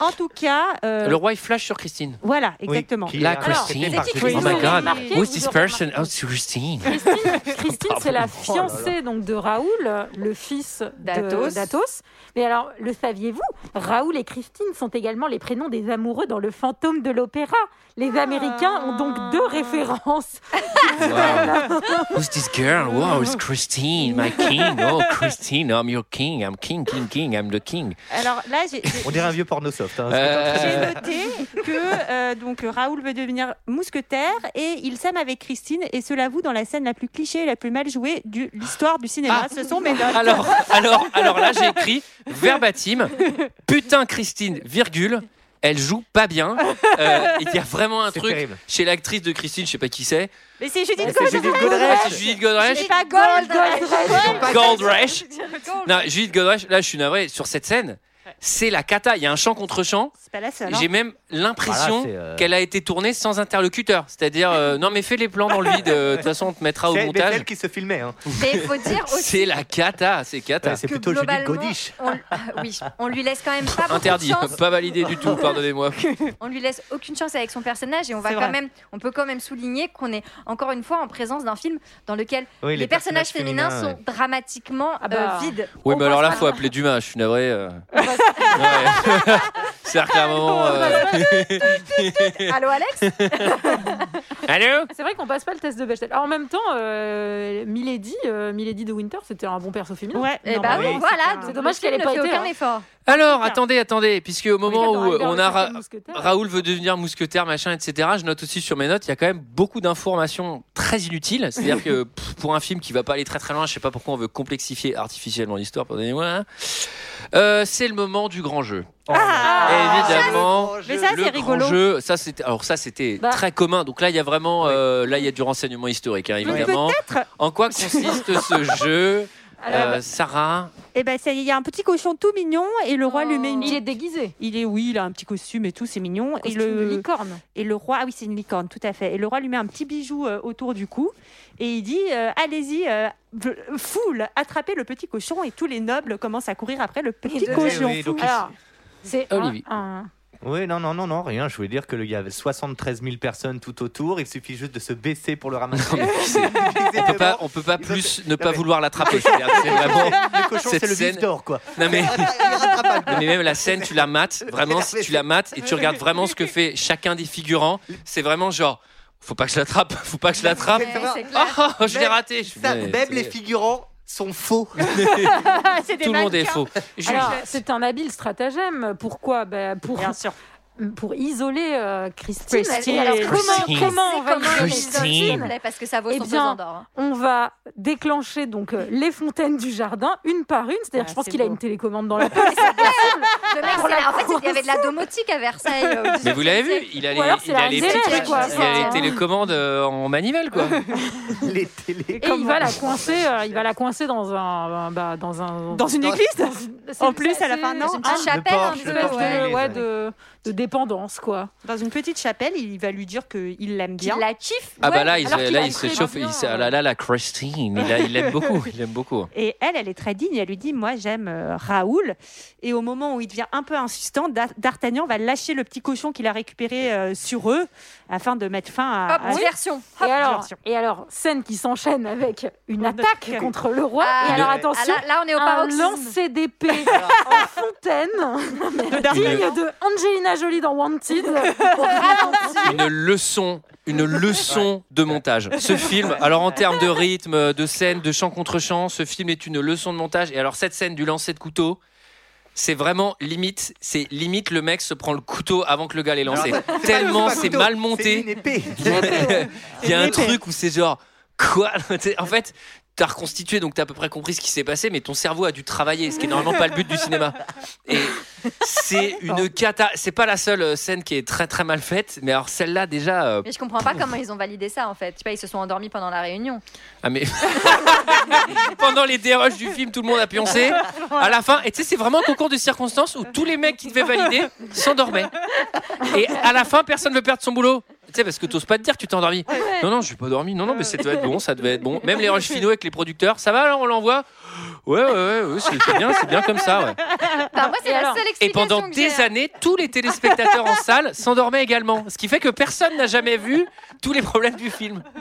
En tout cas, euh, Le roi, il flash sur Christine. voilà, exactement. qui La Christine. Oh my god. remarqué, Who's this person? Oh, c'est Christine. Christine, Christine, c'est la Oh fiancée donc de Raoul, le fils D'Athos. Mais alors, le saviez-vous? Raoul et Christine sont également les prénoms des amoureux dans le fantôme de l'opéra. Les Américains ont donc deux références. Wow. Who's this girl? Wow, it's Christine, my king. Oh, Christine, I'm your king. I'm king, king, king. I'm the king. Alors là, On dirait un vieux porno. Hein. Euh, j'ai noté que euh, donc Raoul veut devenir mousquetaire et il s'aime avec Christine et se l'avoue dans la scène la plus cliché et la plus mal jouée de l'histoire du cinéma. Ce sont mes notes. Alors, alors, alors là, j'ai écrit verbatim. Putain, Christine, virgule. Elle joue pas bien. Euh, Il y a vraiment un truc terrible. chez l'actrice de Christine, je sais pas qui c'est. Mais c'est Judith C'est Judith Godrèche. Ah, c'est Judith Godrèche. C'est pas Gold. Goldrush. Non, Judith Godrèche, là je suis navré, sur cette scène, c'est la cata. Il y a un chant contre chant. C'est pas la seule. hein. J'ai même l'impression Voilà, c'est, euh, qu'elle a été tournée sans interlocuteur. C'est-à-dire, euh, non mais fais les plans dans le vide, euh, de toute façon on te mettra au C'est montage. celle qui se filmait. Hein. Mais il faut dire aussi C'est la cata, c'est cata. Ouais, c'est que plutôt Judith Godiche. on, ah, oui, on lui laisse quand même pas beaucoup Interdit, de chance. pas validé du tout, pardonnez-moi. On lui laisse aucune chance avec son personnage et on va C'est quand vrai. même, on peut quand même souligner qu'on est encore une fois en présence d'un film dans lequel Oui, les, les personnages, personnages féminins, féminins, sont dramatiquement Ah bah. euh, vides. Oui, On mais alors voit là, ça. faut appeler Dumas, je suis navré. Ouais. C'est-à-dire qu'à un moment. euh, Allô Alex Allô C'est vrai qu'on passe pas le test de Bechdel. Alors, en même temps, euh, Milady, euh, Milady de Winter, c'était un bon perso féminin. Ouais, Eh non, bah mais oui, c'est voilà. C'est dommage le qu'elle film ait ne pas fait été, aucun hein. effort. Alors, attendez, attendez, puisque au moment Oui, où on a Ra-. Raoul veut devenir mousquetaire, machin, etc. Je note aussi sur mes notes, il y a quand même beaucoup d'informations très inutiles. C'est-à-dire que pff, pour un film qui va pas aller très très loin, je sais pas pourquoi on veut complexifier artificiellement l'histoire. Pardonnez-moi. hein. Euh, c'est le moment du grand jeu. Ah, Évidemment. Mais ça, le c'est grand rigolo. jeu, ça c'était, alors ça c'était Bah. très commun. Donc là, il y a vraiment, euh, là il y a du renseignement historique, hein, évidemment. En quoi consiste ce jeu, Euh, Sarah Et ben ça y est, il y a un petit cochon tout mignon et le roi lui met une il est déguisé. Il est oui, il a un petit costume et tout, c'est mignon. Et de le licorne. et le roi, ah oui, c'est une licorne, tout à fait. Et le roi lui met un petit bijou euh, autour du cou et il dit euh, allez-y, euh, foule, attrapez le petit cochon et tous les nobles commencent à courir après le petit cochon. Oui, donc il- Alors, c'est un, Olivier. un- Oui, non, non, non, non, rien. Je voulais dire qu'il y avait 73 000 personnes tout autour. Il suffit juste de se baisser pour le ramasser. On peut pas, on peut pas plus ne pas vouloir l'attraper. Que c'est vraiment. Le cochon, Cette c'est le scène- vif d'or, quoi. Non mais, Il non, même la scène, tu la mates. Vraiment, si tu la mates et tu regardes vraiment ce que fait chacun des figurants, c'est vraiment genre. Faut pas que je l'attrape, faut pas que je l'attrape. Oh, je l'ai raté. Ça, même les figurants sont faux. Tout le monde est faux. C'est un habile stratagème. Pourquoi? Ben, pour, Bien sûr. Pour isoler euh, Christine. Christine. Alors, Christine. comment, comment on va isoler parce que ça vaut Eh son bien, hein. On va déclencher donc euh, les fontaines du jardin, une par une. C'est-à-dire, Ah, je pense qu'il a une télécommande dans la poche. En fait, il y avait de la domotique à Versailles. euh, Mais vous l'avez vu, 18e siècle. il a les, alors il a les petites- quoi. il a les télécommandes euh, en manivelle quoi. Les télés. Et il va la coincer, euh, il va la coincer dans un, bah, dans un, Dans une église En plus, à la fin, non une Ah, chapelle, ouais, de, de dépendance, quoi. Dans une petite chapelle, il va lui dire qu'il l'aime Qu'il bien. la kiffe. Ah bah ouais. là, il, qu'il là, il se chauffe. Il, ah là là, la Christine, il, l'aime beaucoup, il l'aime beaucoup. Et elle, elle est très digne. Elle lui dit Moi, j'aime euh, Raoul. Et au moment où il devient un peu insistant, D'Ar- D'Artagnan va lâcher le petit cochon qu'il a récupéré euh, sur eux afin de mettre fin à. Hop, à- diversion. Et alors, diversion. et alors, scène qui s'enchaîne avec une attaque contre le roi. Ah, et alors, Le- attention, Ah, là, là, on est au un paroxysme. lancer d'épée en hautaine, digne de Angelina Jolie dans Wanted. Une leçon, une leçon de montage. Ce film, alors en termes de rythme, de scène, de chant contre chant, ce film est une leçon de montage. Et alors cette scène du lancer de couteau. C'est vraiment limite, c'est limite le mec se prend le couteau avant que le gars l'ait lancé. Tellement c'est mal c'est monté. une épée. Il y a un truc où c'est genre quoi? En fait, t'as reconstitué donc t'as à peu près compris ce qui s'est passé, mais ton cerveau a dû travailler, ce qui est normalement pas le but du cinéma. Et c'est une cata. C'est pas la seule euh, scène qui est très très mal faite, mais alors celle-là déjà. euh, Mais je comprends pas comment ils ont validé ça en fait. Tu sais pas, ils se sont endormis pendant la réunion. Ah mais pendant les déroges du film, tout le monde a pioncé. À la fin, et tu sais, c'est vraiment un concours de circonstances où tous les mecs qui devaient valider s'endormaient. Et à la fin, personne veut perdre son boulot. Tu sais, parce que t'oses pas te dire que tu t'es endormi. Non, non, je suis pas dormi. Non, non, mais ça devait être bon, ça devait être bon. Même les rushs finaux avec les producteurs, ça va alors, on l'envoie? Ouais, ouais, ouais, ouais, c'est bien, c'est bien comme ça, ouais. Enfin, moi, c'est Et la alors seule Et explication pendant que des années, tous les téléspectateurs en salle s'endormaient également. Ce qui fait que personne n'a jamais vu tous les problèmes du film.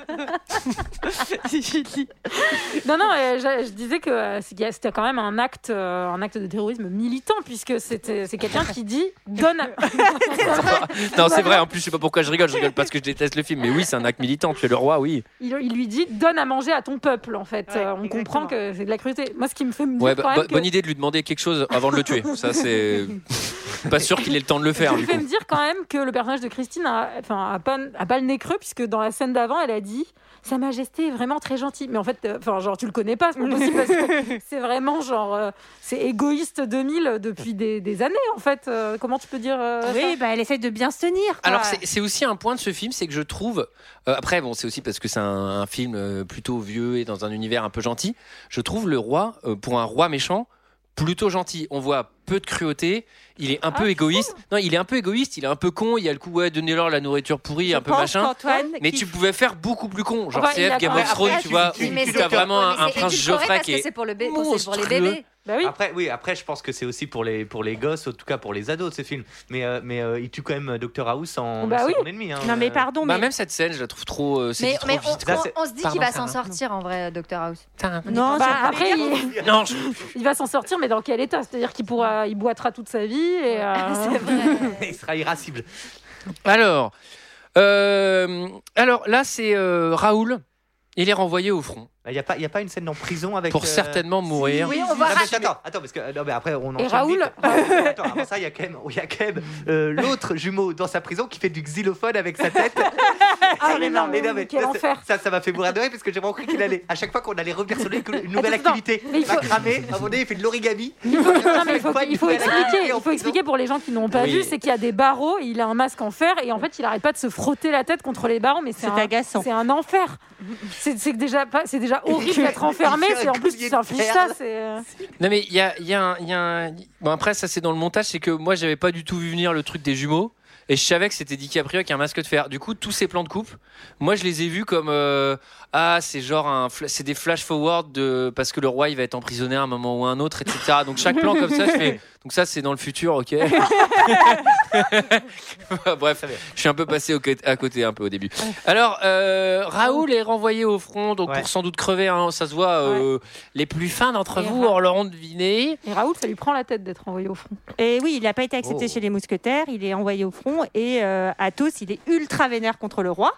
Non, non, euh, je, je disais que euh, c'était quand même un acte, euh, un acte de terrorisme militant, puisque c'était- c'est quelqu'un qui dit donne. à- Non, c'est vrai, en plus, je sais pas pourquoi je rigole, je rigole parce que je déteste le film, mais oui, c'est un acte militant, tu es le roi, oui. il, il lui dit donne à manger à ton peuple, en fait. Ouais, Euh, on comprend que c'est de la cruauté. Moi, ce qui me fait me dire Ouais, quand bah, que- bonne idée de lui demander quelque chose avant de le tuer. Ça, c'est pas sûr qu'il ait le temps de le faire, fait coup. me dire quand même que le personnage de Christine a, enfin, a, pas, a pas le nez creux, puisque dans la scène d'avant, elle a dit Sa Majesté est vraiment très gentille. Mais en fait, euh, enfin, genre, tu le connais pas, c'est pas possible, parce que c'est vraiment genre. euh, c'est égoïste 2000 depuis des, des années, en fait. Euh, comment tu peux dire euh, Oui, bah, elle essaie de bien se tenir. quoi. Alors, c'est aussi un point de ce film, c'est que je trouve. euh, après, bon, c'est aussi parce que c'est un, un film plutôt vieux et dans un univers un peu gentil. Je trouve le roi, euh, pour un roi méchant, plutôt gentil. On voit peu de cruauté. Il est un peu égoïste. Non, il est un peu égoïste. Il est un peu con. Il y a le coup, ouais, donnez-leur la nourriture pourrie, Je un peu machin. Mais tu pouvais faire beaucoup plus con. Genre, il a Game of Thrones, tu vois, tu- as vraiment un, prince Geoffrey qui est. c'est pour, le bé- pour- c'est pour les bébés. Bah oui. Après, oui, après, je pense que c'est aussi pour les, pour les gosses, en tout cas pour les ados, ce film. Mais, euh, mais euh, il tue quand même Dr House en Bah oui. ennemi. hein. Non, mais Euh, pardon, Bah, mais. même cette scène, je la trouve trop. euh, c'est Mais, trop mais on, vite. Là, on- se dit qu'il va s'en sortir en vrai, Dr House. Non, Bah, après, il, Non, je- il va s'en sortir, mais dans quel état? C'est-à-dire qu'il pourra, il boitera toute sa vie. Et, euh, il sera irascible. Alors, euh, alors là, c'est euh, Raoul. Il est renvoyé au front Il n'y a, pas- y a pas une scène en prison avec. pour euh, certainement mourir. Oui, on va Non, mais attends, attends, parce que euh, non, mais après on enchaîne Raoul vite. Attends, avant ça, il y a quand même, il y a quand même euh, l'autre jumeau dans sa prison qui fait du xylophone avec sa tête. Ah, mais non, mais non, mais quel ça, enfer. Ça, ça m'a fait mourir de rire parce que j'ai vraiment cru qu'il allait, à chaque fois qu'on allait revenir sur lui, une nouvelle Attends, activité mais il va faut- cramer. À un moment donné, il fait de l'origami. Il faut, non, mais il faut, Chaque fois, il faut une nouvelle activité expliquer, en il faut expliquer pour les gens qui n'ont pas Oui. vu, c'est qu'il y a des barreaux, il a un masque en fer et en fait il arrête pas de se frotter la tête contre les barreaux, mais c'est C'est un, agaçant. c'est un enfer. C'est déjà déjà horrible d'être enfermé, c'est en plus tu de t'infliges ça, c'est. euh, Non mais il y a, il y a un- y a un- Bon après ça c'est dans le montage, c'est que moi j'avais pas du tout vu venir le truc des jumeaux. Et je savais que c'était DiCaprio avec un masque de fer. Du coup, tous ces plans de coupe, moi je les ai vus comme euh, ah c'est genre un c'est des flash forward de parce que le roi il va être emprisonné à un moment ou à un autre, etc. Donc chaque plan comme ça, je fais donc ça c'est dans le futur, ok. Bref, je suis un peu passé au à côté un peu au début. Alors euh, Raoul est renvoyé au front, donc Ouais. pour sans doute crever, hein, ça se voit. euh, Les plus fins d'entre vous Ra- en l'auront deviné. Et Raoul, ça lui prend la tête d'être envoyé au front. Et oui, il n'a pas été accepté Oh. chez les mousquetaires, il est envoyé au front et euh, Athos, il est ultra vénère contre le roi.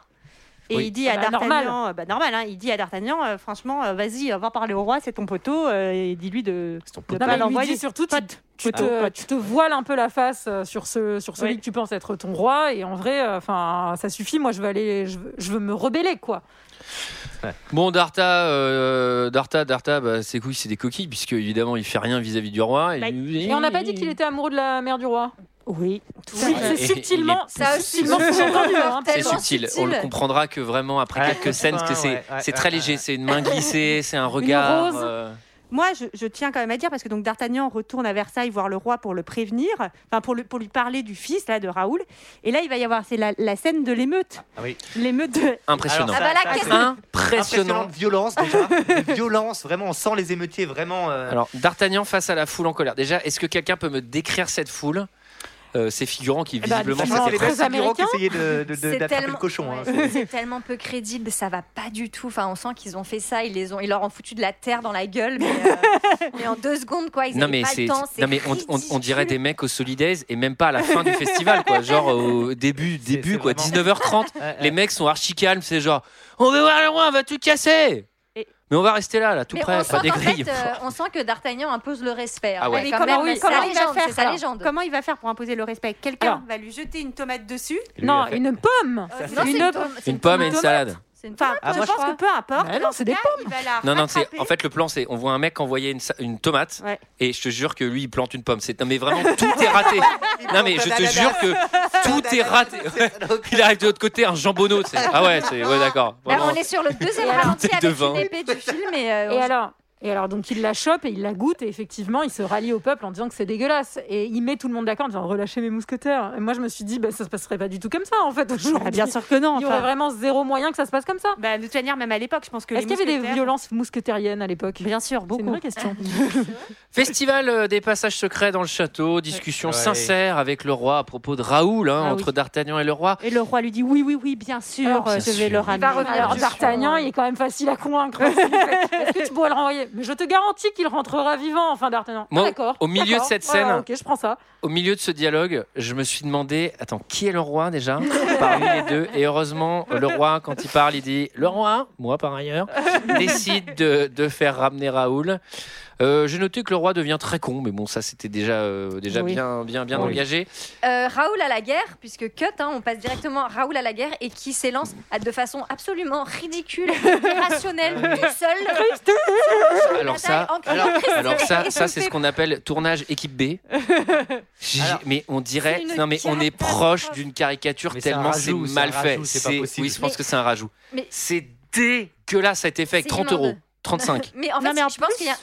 Et Oui. il dit à bah, D'Artagnan, normal. bah, normal, hein, il dit à D'Artagnan, euh, franchement, euh, vas-y, euh, va parler au roi, c'est ton poteau, euh, et dis-lui de ton de Non, pas lui l'envoyer. dit surtout, tu, Poteau, te, tu te voiles un peu la face sur, ce, sur celui Oui. que tu penses être ton roi, et en vrai, euh, enfin, ça suffit. Moi, je veux aller, je veux, je veux me rebeller, quoi. Bon, Darta, euh, Darta, Darta, bah, ses couilles, c'est des coquilles, puisque évidemment, il fait rien vis-à-vis du roi. Bah, Et on n'a pas dit qu'il était amoureux de la mère du roi? Oui, tout Oui, c'est subtilement, ça hein. C'est subtil. subtil. On le comprendra que vraiment après quelques scènes, que c'est ouais, ouais, c'est ouais, très ouais. léger. C'est une main glissée, c'est un regard. rose. euh, Moi, je, je tiens quand même à dire, parce que donc D'Artagnan retourne à Versailles voir le roi pour le prévenir, enfin pour, le- pour lui parler du fils là, de Raoul. Et là, il va y avoir, c'est la, la scène de l'émeute. Ah oui. L'émeute de. impressionnant. Ah bah là, Impressionnant. Impressionnante violence déjà. Violence, vraiment, on sent les émeutiers vraiment. euh, Alors, D'Artagnan face à la foule en colère. Déjà, est-ce que quelqu'un peut me décrire cette foule? Euh, ces figurants qui bah, visiblement les s'étaient les très figurants qui essayaient de- de- de- C'est d'attraper tellement- le cochon. hein. Ouais, c'est tellement peu crédible, ça va pas du tout. Enfin, on sent qu'ils ont fait ça, ils les ont, ils leur ont foutu de la terre dans la gueule, mais, euh, mais en deux secondes quoi. Ils Non mais pas c'est le temps. non mais on, on- on dirait des mecs au Solidays et même pas à la fin du festival quoi genre au début début quoi vraiment- 19h30 Ouais, les mecs sont archi calmes c'est genre on veut voir le roi on va tout casser? Mais on va rester là là tout Mais près on pas sent des grilles fait, euh, on sent que D'Artagnan impose le respect. hein. Ah ouais. Mais comment, même, oui, c'est comment sa il va légende, faire c'est sa alors, légende. Comment il va faire pour imposer le respect? Quelqu'un Alors. va lui jeter une tomate dessus? Lui, Non, il a fait- une pomme. Euh, non, c'est une une, pomme. c'est une pomme et une tomate. salade C'est une Enfin, tomate, Ah, je moi, je pense que peu importe. Mais non, en c'est des cas, la non non c'est en fait le plan c'est on voit un mec envoyer une, tomate Ouais. et je te jure que lui il plante une pomme. C'est non mais vraiment tout est raté. Non mais je te jure que tout est raté. il arrive de l'autre côté un jambonneau ah ouais c'est ouais d'accord. On est sur le deuxième ralenti avec une épée du film et, euh, alors et alors, donc, il la chope et il la goûte, et effectivement, il se rallie au peuple en disant que c'est dégueulasse. Et il met tout le monde d'accord en disant relâchez mes mousquetaires. Et moi, je me suis dit, bah, ça se passerait pas du tout comme ça, en fait, aujourd'hui. Ah, bien sûr que non. Il y aurait vraiment zéro moyen que ça se passe comme ça. Bah, de toute manière, même à l'époque, je pense que Est-ce qu'il y avait des violences mousquetériennes à l'époque? Bien sûr, C'est beaucoup. une vraie question. Festival euh, des passages secrets dans le château, discussion Ouais. sincère avec le roi à propos de Raoul, hein, Ah entre oui. D'Artagnan et le roi. Et le roi lui dit oui, oui, oui, bien sûr, Alors, euh, bien je vais sûr. le Il ramener. va revenir Alors. D'Artagnan, il est quand même facile à convaincre. Est-ce que tu pourrais le renvoyer? Mais je te garantis qu'il rentrera vivant, enfin, D'Artagnan. Moi, Ah, d'accord. au milieu de cette Voilà, scène- ok, je prends ça. Au milieu de ce dialogue, je me suis demandé, attends, qui est le roi déjà parmi les deux? Et heureusement, le roi, quand il parle, il dit le roi, moi par ailleurs, décide de, de faire ramener Raoul. Euh, J'ai noté que le roi devient très con, mais bon, ça c'était déjà, euh, déjà Oui. bien, bien, bien Oui. engagé. Euh, Raoul à la guerre, puisque cut, hein, on passe directement à Raoul à la guerre et qui s'élance de façon absolument ridicule, irrationnelle, tout seul. Alors ça, alors ça, ça c'est ce qu'on appelle tournage équipe B. Alors, mais on dirait, non mais on est proche d'une caricature Mais tellement c'est mal fait. rajout, pas oui, je pense Mais- que c'est un rajout. mais- C'est dégueulasse, ça a été fait avec C'est 30 euros, immonde. 35. Mais en fait, Non, mais en je pense qu'il y a,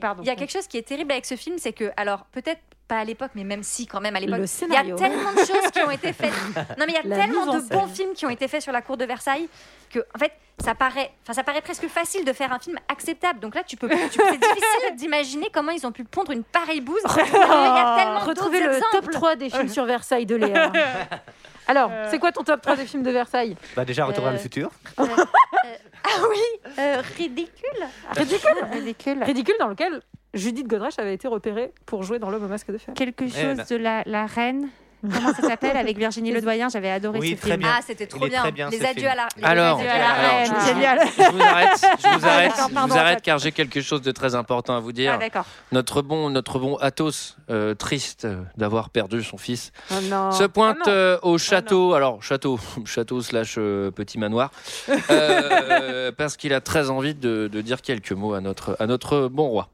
Pardon. il y a quelque chose qui est terrible avec ce film, c'est que, alors peut-être pas à l'époque, mais même si quand même à l'époque, il y a tellement de choses qui ont été faites. Non, mais il y a La tellement de bons films qui ont été faits sur la cour de Versailles que, en fait, ça paraît, enfin, ça paraît presque facile de faire un film acceptable. Donc là, tu peux, tu c'est difficile d'imaginer comment ils ont pu pondre une pareille bouse. Il y a tellement Retrouver le top exemples. 3 des films sur Versailles de Léa. Alors, c'est quoi ton top 3 des films de Versailles? Bah, déjà, Retour vers Euh, le futur. Ah oui, euh, ridicule. Ridicule Ridicule. Ridicule dans lequel Judith Godrèche avait été repérée pour jouer dans L'homme au masque de fer. Quelque chose ben. de la, la reine. Comment ça s'appelle Avec Virginie Ledoyen, j'avais adoré Oui, ce très film. bien. Ah, c'était trop bien. très bien, Les adieux à la. Alors, adieux à la alors, reine, je, vous arrête, je vous arrête, je vous en arrête fait. car j'ai quelque chose de très important à vous dire. Ah. Notre bon, notre bon Athos, euh, triste euh, d'avoir perdu son fils, Oh non. se pointe non. euh, au château, alors château, château slash euh, petit manoir, euh, parce qu'il a très envie de, de dire quelques mots à notre, à notre bon roi.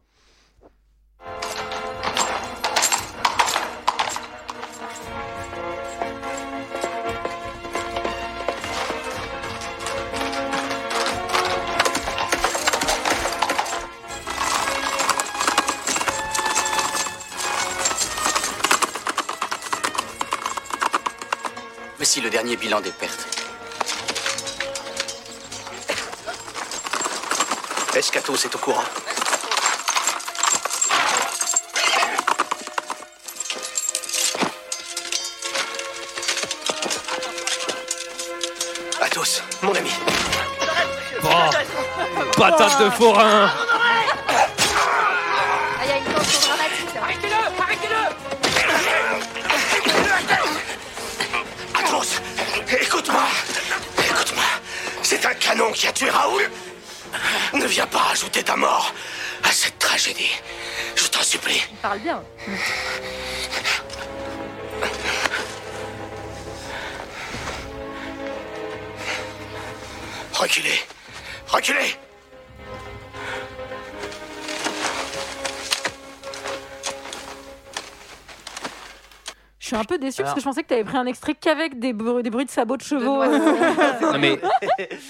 Dernier bilan des pertes. Est-ce qu'Athos est au courant Athos, mon ami. Patate de forain viens pas ajouter ta mort à cette tragédie. Je t'en supplie. Il parle bien. Reculez. Reculez. Suis un peu déçue parce que je pensais que tu avais pris un extrait qu'avec des, bru- des bruits de sabots de chevaux. Non mais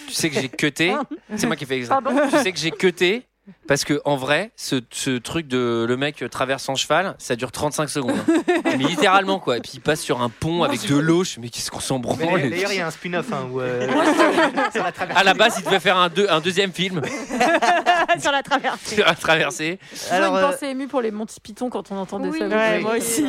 tu sais que j'ai cuté, c'est moi qui fais exprès. Pardon. Tu sais que j'ai cuté Parce que en vrai, ce, ce truc de le mec traverse en cheval, ça dure 35 secondes. hein. mais littéralement quoi. Et puis il passe sur un pont avec de l'eau. Je me dis, mais qu'est-ce qu'on s'en branle D'ailleurs, il y a un spin-off hein, où. euh, sur la traversée. À la base, il devait faire un, deux- un deuxième film sur la traversée. sur la traversée. Alors, une euh, pensée émue pour les Monty Python quand on entendait Oui. ça. Ouais, moi aussi.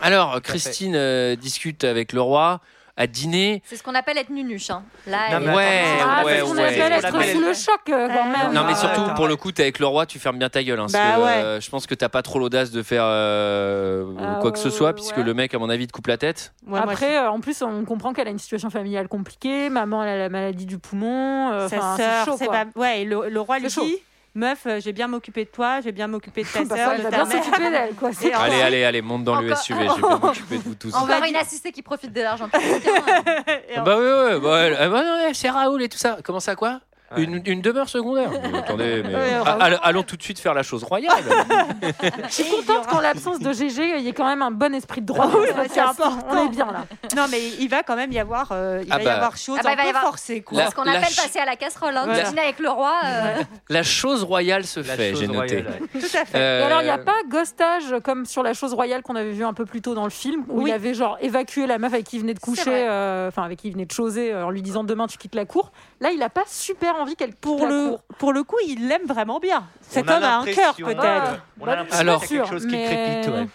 Alors, Christine euh, discute avec le roi à dîner. C'est ce qu'on appelle être nunuche. Hein. Là, Non, Ouais, Ah, ouais, c'est ce qu'on ouais. appelle être sous le choc euh, quand Euh, même. Non, mais surtout, pour le coup, t'es avec le roi, tu fermes bien ta gueule. hein, parce Bah que, ouais. euh, je pense que t'as pas trop l'audace de faire euh, Ah, quoi que ce soit, ouais, puisque le mec, à mon avis, te coupe la tête. Après, euh, en plus, on comprend qu'elle a une situation familiale compliquée. Maman, elle a la maladie du poumon. euh, sa sœur, c'est pas. Ouais, le, le roi lui dit Meuf, euh, j'ai bien m'occuper de toi, j'ai bien m'occuper de ta Bah, sœur, de ta bien mère. d'elle, quoi. Allez, allez, allez, monte dans le SUV, je vais pas m'occuper de vous tous. Encore va une assistée qui profite de l'argent hein. Et Bah ouais, ouais, bah, ah bah c'est Raoul et tout ça. Comment ça, quoi? Ouais. une, une demeure secondaire Mais Attendez, mais Ouais, ah, allons- allons tout de suite faire la chose royale. Je suis contente qu'en l'absence de GG, il y ait quand même un bon esprit de droit. Ah oui, bah, c'est important. On est bien là. Non, mais il va quand même y avoir, euh, il Ah va y bah. avoir chose Ah bah, un il va y peu avoir- forcée, quoi. La- ce qu'on appelle ch- passer à la casserole. Hein. Dîner avec le roi. euh, La chose royale se La fait, j'ai noté. royale, ouais. Tout à fait. Euh, Et alors, il n'y a pas ghostage comme sur la chose royale qu'on avait vu un peu plus tôt dans le film, où Oui. il avait genre évacué la meuf avec qui il venait de coucher, euh, enfin avec qui il venait de choser, en lui disant demain tu quittes la cour. Là, il n'a pas super envie qu'elle Pour la le, cour. pour le coup, il l'aime vraiment bien. Cet On a homme a un cœur, peut-être. Ouais. On a l'impression Alors- a quelque chose qui mais- crépite, ouais.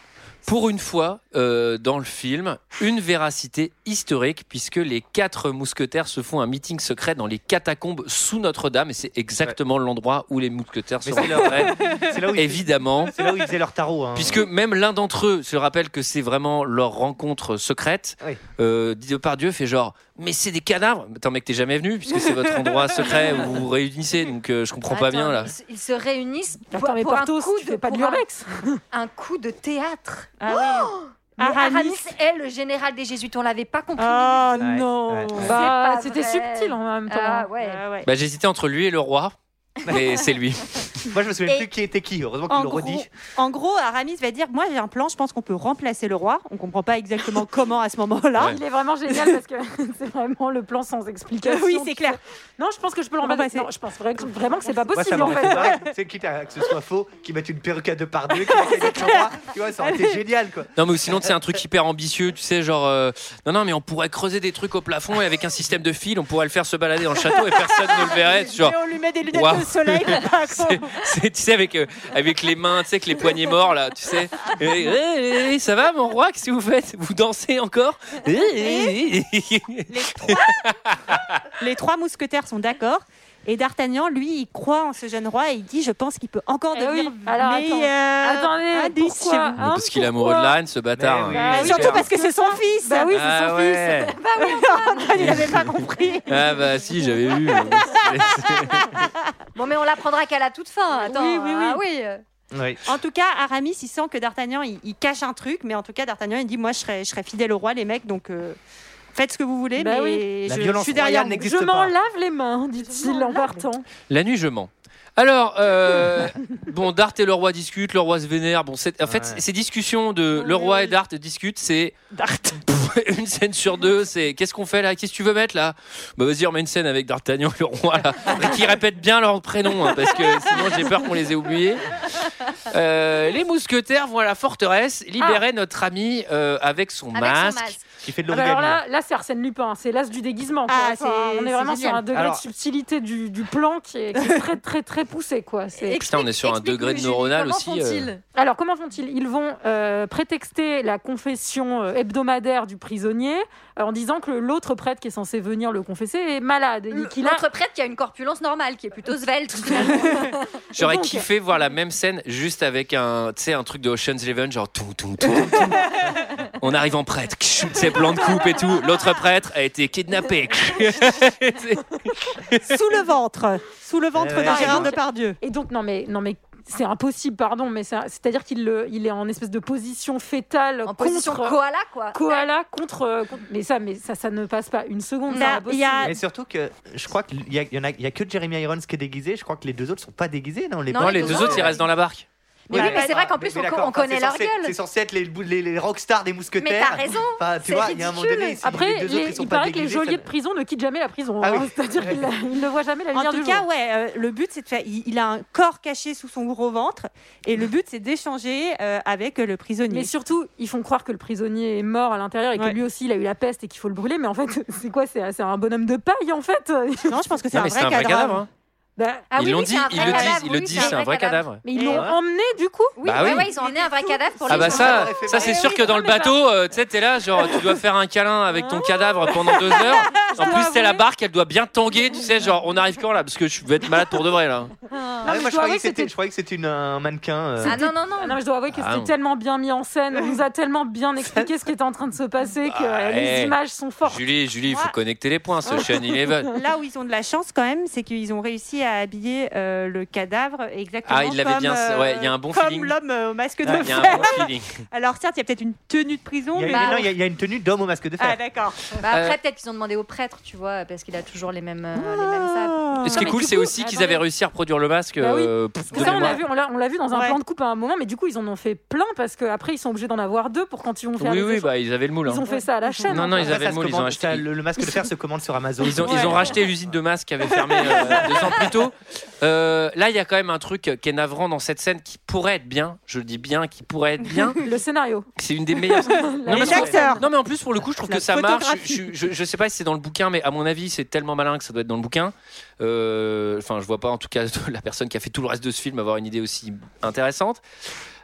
Pour une fois, euh, dans le film, une véracité historique, puisque les quatre mousquetaires se font un meeting secret dans les catacombes sous Notre-Dame, et c'est exactement l'endroit où les mousquetaires se Mais c'est leur- rencontrent, C'est là où ils évidemment. c'est là où ils faisaient leur tarot. hein. Puisque même l'un d'entre eux se rappelle que c'est vraiment leur rencontre secrète. Oui. Euh, Pardieu fait genre, mais c'est des cadavres. Attends mec, t'es jamais venu puisque c'est votre endroit secret où vous vous réunissez, donc euh, je comprends pas bien là. Ils se, réunissent pour, Attends, mais pour un coup de pas de pour un- un coup de théâtre. Ah oui. Mais Aramis. Aramis est le général des Jésuites. On l'avait pas compris. Oh Ouais, non. ouais. Bah, c'était subtil en même temps. Ah ouais. Ah ouais. Bah, J'hésitais entre lui et le roi, mais c'est lui. Moi, je me souviens Et- plus qui était qui. Heureusement l'ont gros, redit. en gros, Aramis va dire Moi j'ai un plan, je pense qu'on peut remplacer le roi. On comprend pas exactement comment à ce moment-là. Ouais. Il est vraiment génial parce que c'est vraiment le plan sans explication. Oui, c'est clair. Non, je pense que je peux le remplacer. Non, je pense vrai- vraiment que c'est pas Moi, ça possible en fait. C'est quitte à que ce soit faux, qu'ils mettent une perruque à deux par deux, qu'ils mettent le roi. Tu vois, ça aurait été génial, quoi. Non mais sinon c'est un truc hyper ambitieux, tu sais genre euh, non non mais on pourrait creuser des trucs au plafond et avec un système de fil on pourrait le faire se balader dans le château et personne ne le verrait. Genre, Et on lui met des lunettes Waouh. Soleil. pour pas qu'on- c'est, tu sais avec euh, avec les mains, tu sais avec les poignets morts là, tu sais. Et, Eh, eh, ça va mon roi, qu'est-ce que vous faites? Vous dansez encore? Eh, eh, eh. les trois mousquetaires sont d'accord. Et D'Artagnan, lui, il croit en ce jeune roi et il dit Je pense qu'il peut encore Eh devenir oui. Alors, attends. meilleur. Attendez, pourquoi hein, Parce qu'il est amoureux de la reine, ce bâtard. Mais oui. Bah oui, Surtout parce que c'est son fils. Bah oui, c'est Ah son ouais. fils. il n'avait pas compris. Ah bah si, j'avais vu. Bon, mais on l'apprendra qu'à la toute fin. Attends. Oui, oui, oui. Ah oui. Oui. En tout cas, Aramis, il sent que D'Artagnan, il, il cache un truc, mais en tout cas, D'Artagnan, il dit Moi, je serai, je serai fidèle au roi, les mecs, donc euh, faites ce que vous voulez, Bah mais oui. La je, violence je suis derrière Je m'en lave les mains, dit-il en partant. La nuit, je mens. Alors, euh, bon, Dart et le roi discutent, le roi se vénère. Bon, en fait, Ouais. ces discussions de le roi et Dart discutent, c'est une scène sur deux. C'est qu'est-ce qu'on fait là? Qu'est-ce que tu veux mettre là? Bah vas-y, on met une scène avec D'Artagnan et le roi là, et qui répètent bien leur prénom, hein, parce que sinon j'ai peur qu'on les ait oubliés. Euh, les mousquetaires vont à la forteresse libérer notre ami euh, avec son Avec masque. son masque. Qui fait de Ah bah alors là, là c'est Arsène Lupin, c'est l'as du déguisement. quoi. Ah, Enfin, on est c'est vraiment sur un degré Alors- de subtilité du, du plan qui est, qui est très très très poussé quoi. C'est- Putain, on est sur un degré de neuronal aussi. euh. font-ils Alors comment font-ils? Ils vont euh, prétexter la confession euh, hebdomadaire du prisonnier en disant que l'autre prêtre qui est censé venir le confesser est malade. et qu'il a- L'autre prêtre qui a une corpulence normale, qui est plutôt svelte. J'aurais donc- kiffé voir la même scène juste avec un, tu sais, un truc de Ocean's Eleven, genre tout, tout, tout, tout. On arrive en prêtre, c'est plan de coupe et tout. L'autre prêtre a été kidnappé. Sous le ventre. Sous le ventre de. Gérard Et donc- Depardieu. Et donc non mais non mais c'est impossible, pardon, mais c'est- c'est-à-dire qu'il le- il est en espèce de position fétale en contre position koala, quoi. koala contre, euh, contre- mais ça mais ça ça ne passe pas une seconde. c'est Là, y a- Mais surtout que je crois qu'il y, y en a, il y a que Jeremy Irons qui est déguisé. Je crois que les deux autres sont pas déguisés, non les Non, deux autres, ils restent dans la barque. Mais oui, mais c'est vrai qu'en plus, on, connaît leur gueule. C'est censé être les, rockstars des mousquetaires. Mais t'as raison, tu c'est vois, il y a un moment donné. Après, il paraît que les geôliers de prison ne quittent jamais la prison. Ah hein. C'est-à-dire qu'ils ils ne voient jamais la En lumière tout du cas, jour. ouais, euh, le but c'est de faire. Il, a un corps caché sous son gros ventre, et le but c'est d'échanger euh, avec le prisonnier. Mais surtout, ils font croire que le prisonnier est mort à l'intérieur et que lui aussi il a eu la peste et qu'il faut le brûler. Mais en fait, c'est quoi C'est un bonhomme de paille en fait? Non, je pense que c'est un vrai c'est un vrai cadavre. Bah, Ah Ils oui, l'ont dit, c'est un ils vrai le cadavre, disent, ils le disent, c'est un vrai cadavre. Mais ils l'ont emmené du coup Oui, Bah oui. ouais, ils ont emmené un vrai cadavre pour Ah les bah gens. ça, fait ça c'est sûr oui, que dans le bateau, euh, tu sais, t'es là, genre tu dois faire un câlin avec ton cadavre pendant deux heures. En plus, c'est la barque, elle doit bien tanguer, tu sais, genre on arrive quand là? Parce que je vais être malade pour de vrai là. Ah Non, ouais, mais moi, je croyais avouer que c'était, que je croyais que c'était une- un mannequin. euh, Ah non, non, non. Ah je dois avouer que Ah c'était tellement bien mis en scène, on nous a tellement bien expliqué ce qui était en train de se passer que Ah, euh, les eh. images sont fortes. Julie, Julie, il faut connecter les points, ce Sean Eleven. Là où ils ont de la chance quand même, c'est qu'ils ont réussi à habiller euh, le cadavre exactement Ah, il l'avait comme, bien- euh, ouais, il y a un bon comme feeling. l'homme euh, au masque de fer. un bon feeling. Alors certes, il y a peut-être une tenue de prison, Il y a, mais il y a- il y a une tenue d'homme au masque de fer. ah d'accord. Bah après, Euh, peut-être qu'ils ont demandé au prêtre, tu vois, parce qu'il a toujours les mêmes, euh, les mêmes sabres. Et ce qui est cool, c'est coup, aussi qu'ils attendez. avaient réussi à reproduire le masque. Bah oui. euh, pff, de Ça, on l'a vu, on l'a, on l'a vu dans un Ouais. plan de coupe à un moment, mais du coup, ils en ont fait plein parce qu'après, ils sont obligés d'en avoir deux pour quand ils vont faire Oui, oui, bah ils avaient le moule. Ils hein. ont fait ça à la chaîne. Non, non, ils avaient le moule, ils ont acheté. le, masque de fer se commande sur Amazon. Ils ont, racheté l'usine de masques qui avait fermé deux ans plus tôt. Euh, là, il y a quand même un truc qui est navrant dans cette scène qui pourrait être bien. Je le dis bien, qui pourrait être bien. Le scénario. C'est une des meilleures. Non, Les acteurs. non, mais en plus, pour le coup, je trouve La que ça marche. Je, je, je sais pas si c'est dans le bouquin, mais à mon avis, c'est tellement malin que ça doit être dans le bouquin. Euh, Enfin, je vois pas en tout cas la personne qui a fait tout le reste de ce film avoir une idée aussi intéressante.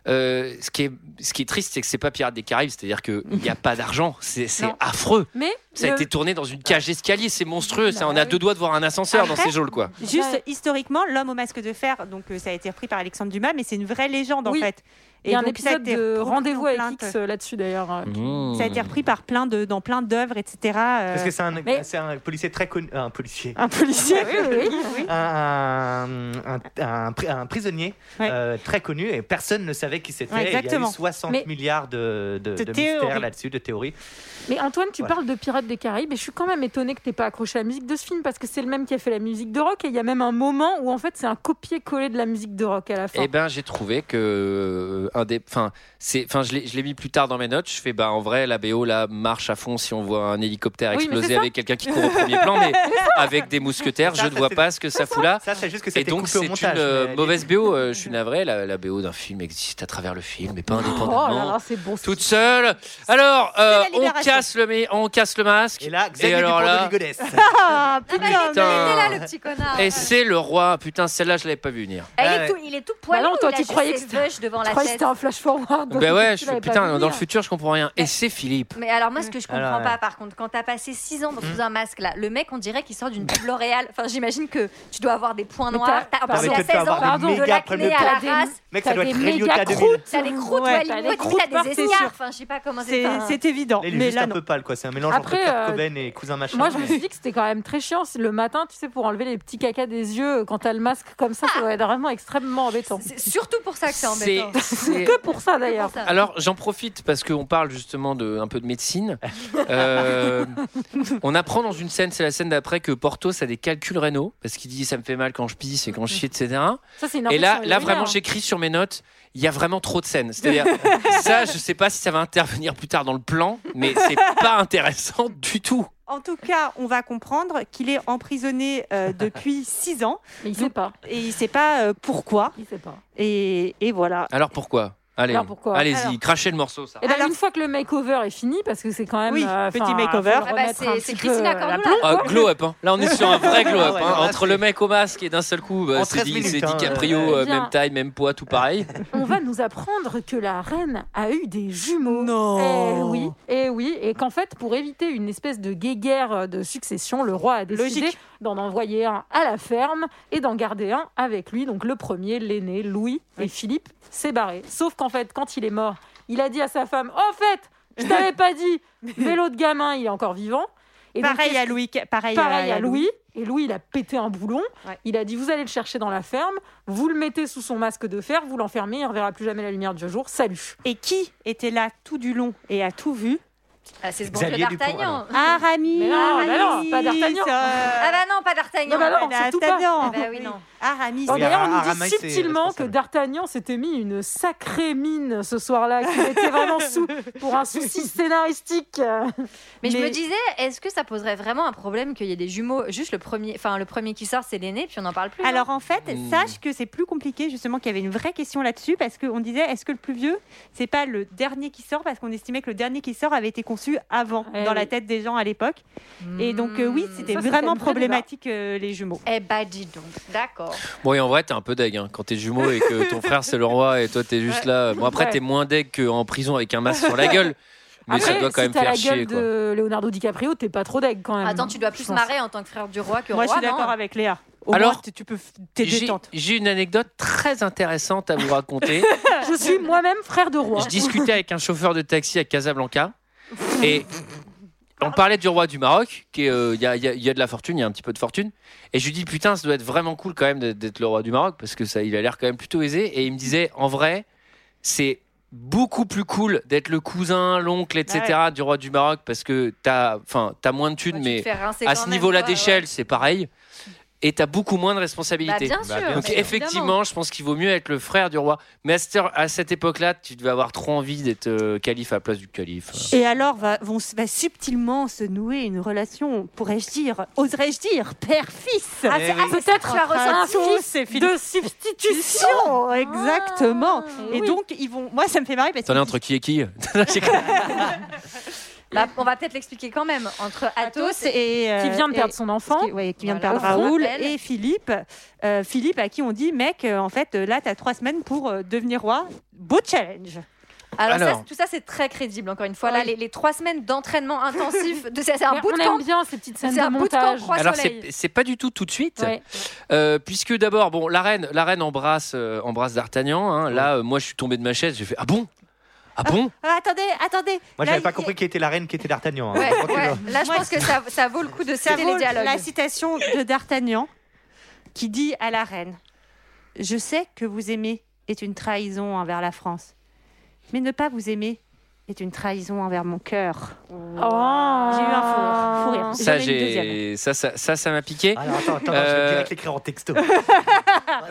Euh, ce, qui est, ce qui est triste, c'est que c'est pas Pirates des Caraïbes, c'est-à-dire qu'il n'y a pas d'argent. C'est affreux. Mais Ça a le- été tourné dans une cage d'escalier, c'est monstrueux. Ça, Bah on a deux doigts de voir un ascenseur dans ces geôles, quoi. Juste historiquement, l'homme au masque de fer, donc euh, ça a été repris par Alexandre Dumas, mais c'est une vraie légende Oui. en fait. Il y a un épisode de Rendez-vous en avec plainte. X euh, là-dessus d'ailleurs. Mmh. Ça a été repris par plein de, dans plein d'œuvres, etc. euh, Parce que c'est un, Mais- c'est un policier très connu. euh, Un policier. Un policier, oui, oui, oui. Un, un, un pri- un prisonnier Ouais. euh, très connu et personne ne savait qui c'était. Ouais, Il y a eu exactement. 60 Mais- milliards de, de, De de théories. mystères là-dessus, de théories. Mais Antoine, tu Voilà. parles de Pirates des Caraïbes et je suis quand même étonnée que tu pas accroché à la musique de ce film parce que c'est le même qui a fait la musique de rock et il y a même un moment où en fait c'est un copier-coller de la musique de rock à la fin. Eh ben, j'ai trouvé que enfin, c'est, enfin, je l'ai, je l'ai mis plus tard dans mes notes. Je fais, bah, en vrai, la BO là marche à fond si on voit un hélicoptère Oui, exploser avec quelqu'un qui court au premier plan, mais avec des mousquetaires, Ça, je ne vois pas ce que ça fout là. Ça, c'est juste que Et donc c'est une euh, mauvaise BO. euh, je suis navré. La, la BO d'un film existe à travers le film, mais pas Oh là indépendamment. là, c'est beau. toute seule. Alors, euh, on casse le, mais on casse le masque. Et là, Xavier alors Dupont là-. Ah, putain, était- il était là, Putain. le petit connard. Et c'est le roi. Putain, celle-là, je l'avais pas vu venir. Il, est tout, il est tout poilu. Bah non, toi, tu croyais que devant la tête. C'était un flash forward. Ben ouais, Tu je fais putain, dans le futur, je comprends rien. Et c'est Philippe. Mais alors moi ce que je comprends Alors, ouais. pas par contre quand t'as passé 6 ans dans- sous un masque là le mec on dirait qu'il sort d'une pub L'Oréal enfin j'imagine que tu dois avoir des points noirs t'as- T'as- pardon. Mais peut-être 16 ans des de l'acné à T'as des- la race Mec, ça T'as doit des être méga Réliota 2000. croûtes. T'as des croûtes Ouais, ouais, t'as des t'as croûtes des partout, c'est escarres enfin je sais pas comment c'est C'est évident. Là, il est Mais juste là, un peu pâle, quoi. C'est un mélange entre Kurt euh, Cobain et cousin machin. Moi, je me suis dit que c'était quand même très chiant le matin, tu sais, pour enlever les petits cacas des yeux quand t'as le masque comme ça, ça doit être vraiment extrêmement embêtant. c'est surtout pour ça que c'est embêtant Que pour ça d'ailleurs. Alors j'en profite parce qu'on parle justement de un peu de médecine. Euh, on apprend dans une scène, c'est la scène d'après que Portos a des calculs rénaux parce qu'il dit ça me fait mal quand je pisse et quand je chie, etc. Ça, c'est une Et là, là vraiment j'écris sur mes notes. Il y a vraiment trop de scènes. C'est-à-dire ça, je sais pas si ça va intervenir plus tard dans le plan, mais c'est pas intéressant du tout. En tout cas, on va comprendre qu'il est emprisonné euh, depuis 6 ans Mais il sait pas. et il sait pas euh, pourquoi. Il sait pas. Et, et voilà. Alors pourquoi? Allez, Alors pourquoi allez-y, Alors- crachez le morceau ça. Et ben, Alors- une fois que le makeover est fini, parce que c'est quand même. Oui, euh, petit makeover. Ah bah, c'est- Christina euh, Cordula. l'aplomb, Ah, glow up, hein. là on est sur un vrai glow up. hein. Entre le mec au masque et d'un seul coup, bah, c'est 13 dit, minutes, c'est hein, DiCaprio, euh, euh, bien. même taille, même poids, tout pareil. On va nous apprendre que la reine a eu des jumeaux. Non. Eh oui, et oui, et qu'en fait, pour éviter une espèce de guéguerre de succession, le roi a décidé Logique. D'en envoyer un à la ferme et d'en garder un avec lui. Donc le premier, l'aîné, Louis, et Philippe s'est barré. Sauf qu'en fait, quand il est mort, il a dit à sa femme "Oh, en fait, je t'avais pas dit, mais l'autre gamin, il est encore vivant." Et Pareil à Louis. Pareil, Pareil à Louis. Et Louis, il a pété un boulon. Ouais. Il a dit Vous allez le chercher dans la ferme, vous le mettez sous son masque de fer, vous l'enfermez, il ne reverra plus jamais la lumière du jour. Salut. Et qui était là tout du long et a tout vu Ah, c'est ce bon Xavier vieux Dupont, d'Artagnan. Aramis. Mais non, pas d'Artagnan. Ah bah non, pas d'Artagnan. Non, bah non, surtout pas. Ah bah oui, non. Aramis. Bon, Oui, D'ailleurs, on nous Aramis, dit subtilement que. D'Artagnan s'était mis une sacrée mine ce soir-là, qu'il était vraiment sous pour un souci scénaristique. Mais, je me disais, est-ce que ça poserait vraiment un problème qu'il y ait des jumeaux? Juste le premier, enfin le premier qui sort, c'est l'aîné, puis on n'en parle plus. Alors en fait, Hmm. sache que c'est plus compliqué justement qu'il y avait une vraie question là-dessus parce qu'on disait est-ce que le plus vieux c'est pas le dernier qui sort? Parce qu'on estimait que le dernier qui sort avait été conçu avant Eh dans la tête des gens à l'époque et donc euh, oui c'était Ça, c'était vraiment problématique euh, les jumeaux. Eh bah dis donc, d'accord. Bon, et en vrai, t'es un peu deg hein, quand t'es jumeau et que ton frère c'est le roi et toi t'es juste là. Bon, après, Ouais. t'es moins deg qu'en prison avec un masque sur la gueule. Mais ça doit quand si même faire la chier. gueule Quoi. de Leonardo DiCaprio, t'es pas trop deg quand même. Attends, tu dois plus Je marrer en tant que frère du roi que Moi je roi, suis d'accord avec Léa. Au Alors, moins, tu- peux t'es J'ai détente. j'ai une anecdote très intéressante à vous raconter. Je suis moi-même frère de roi. Je discutais avec un chauffeur de taxi à Casablanca et on parlait du roi du Maroc, qui euh, il y, a, y a- il y a de la fortune, il y a un petit peu de fortune. Et je lui dis putain, ça doit être vraiment cool quand même d'être- le roi du Maroc parce que ça, il a l'air quand même plutôt aisé. Et il me disait en vrai, c'est beaucoup plus cool d'être le cousin, l'oncle, etc. du roi du Maroc parce que t'as, enfin, t'as moins de thunes, Ouais, mais à ce niveau-là d'échelle, ouais. c'est pareil. Et t'as beaucoup moins de responsabilités. Bah, bien sûr, Donc effectivement, je pense qu'il vaut mieux être le frère du roi. Mais à cette, heure- à cette époque-là, tu devais avoir trop envie d'être euh, calife à la place du calife. Et alors va, vont, va subtilement se nouer une relation, pourrais-je dire, oserais-je dire, père-fils? Ah, Eh c'est- oui. ah, peut-être Tu as un ressenti fils c'est Philippe. de substitution. Oh, exactement. Eh et oui. donc ils vont, moi ça me fait marrer parce T'en es que entre qui et qui? On va peut-être l'expliquer quand même. Entre Athos et euh, Qui vient de et- perdre son enfant. qui, ouais, qui vient Voilà. de perdre Raoul et Philippe. Euh, Philippe à qui on dit mec, euh, en fait là t'as trois semaines pour devenir roi. Beau challenge. Alors, tout ça, c'est très crédible, encore une fois. Là, les, les trois semaines d'entraînement intensif, de- c'est un bout de camp. bien ces petites scènes C'est de un bout de camp Alors c'est c'est pas du tout tout de suite, Ouais. euh, puisque d'abord bon la reine la reine embrasse euh, embrasse D'Artagnan. hein. Là euh, moi je suis tombé de ma chaise, j'ai fait ah bon? Ah bon Ah, attendez, attendez. Moi, j'avais pas il- compris qui était la reine, qui était d'Artagnan. hein. Ouais, Tranquille. ouais. Là, je pense que ça, ça vaut le coup de citer les dialogues. la citation de D'Artagnan qui dit à la reine Je sais que vous aimez est une trahison envers la France, mais ne pas vous aimer est une trahison envers mon cœur. Oh. J'ai eu un fou rire. Fou rire. ça j'ai ça ça ça ça m'a piqué. Alors attends, attends, je Euh, vais direct l'écrire en texto.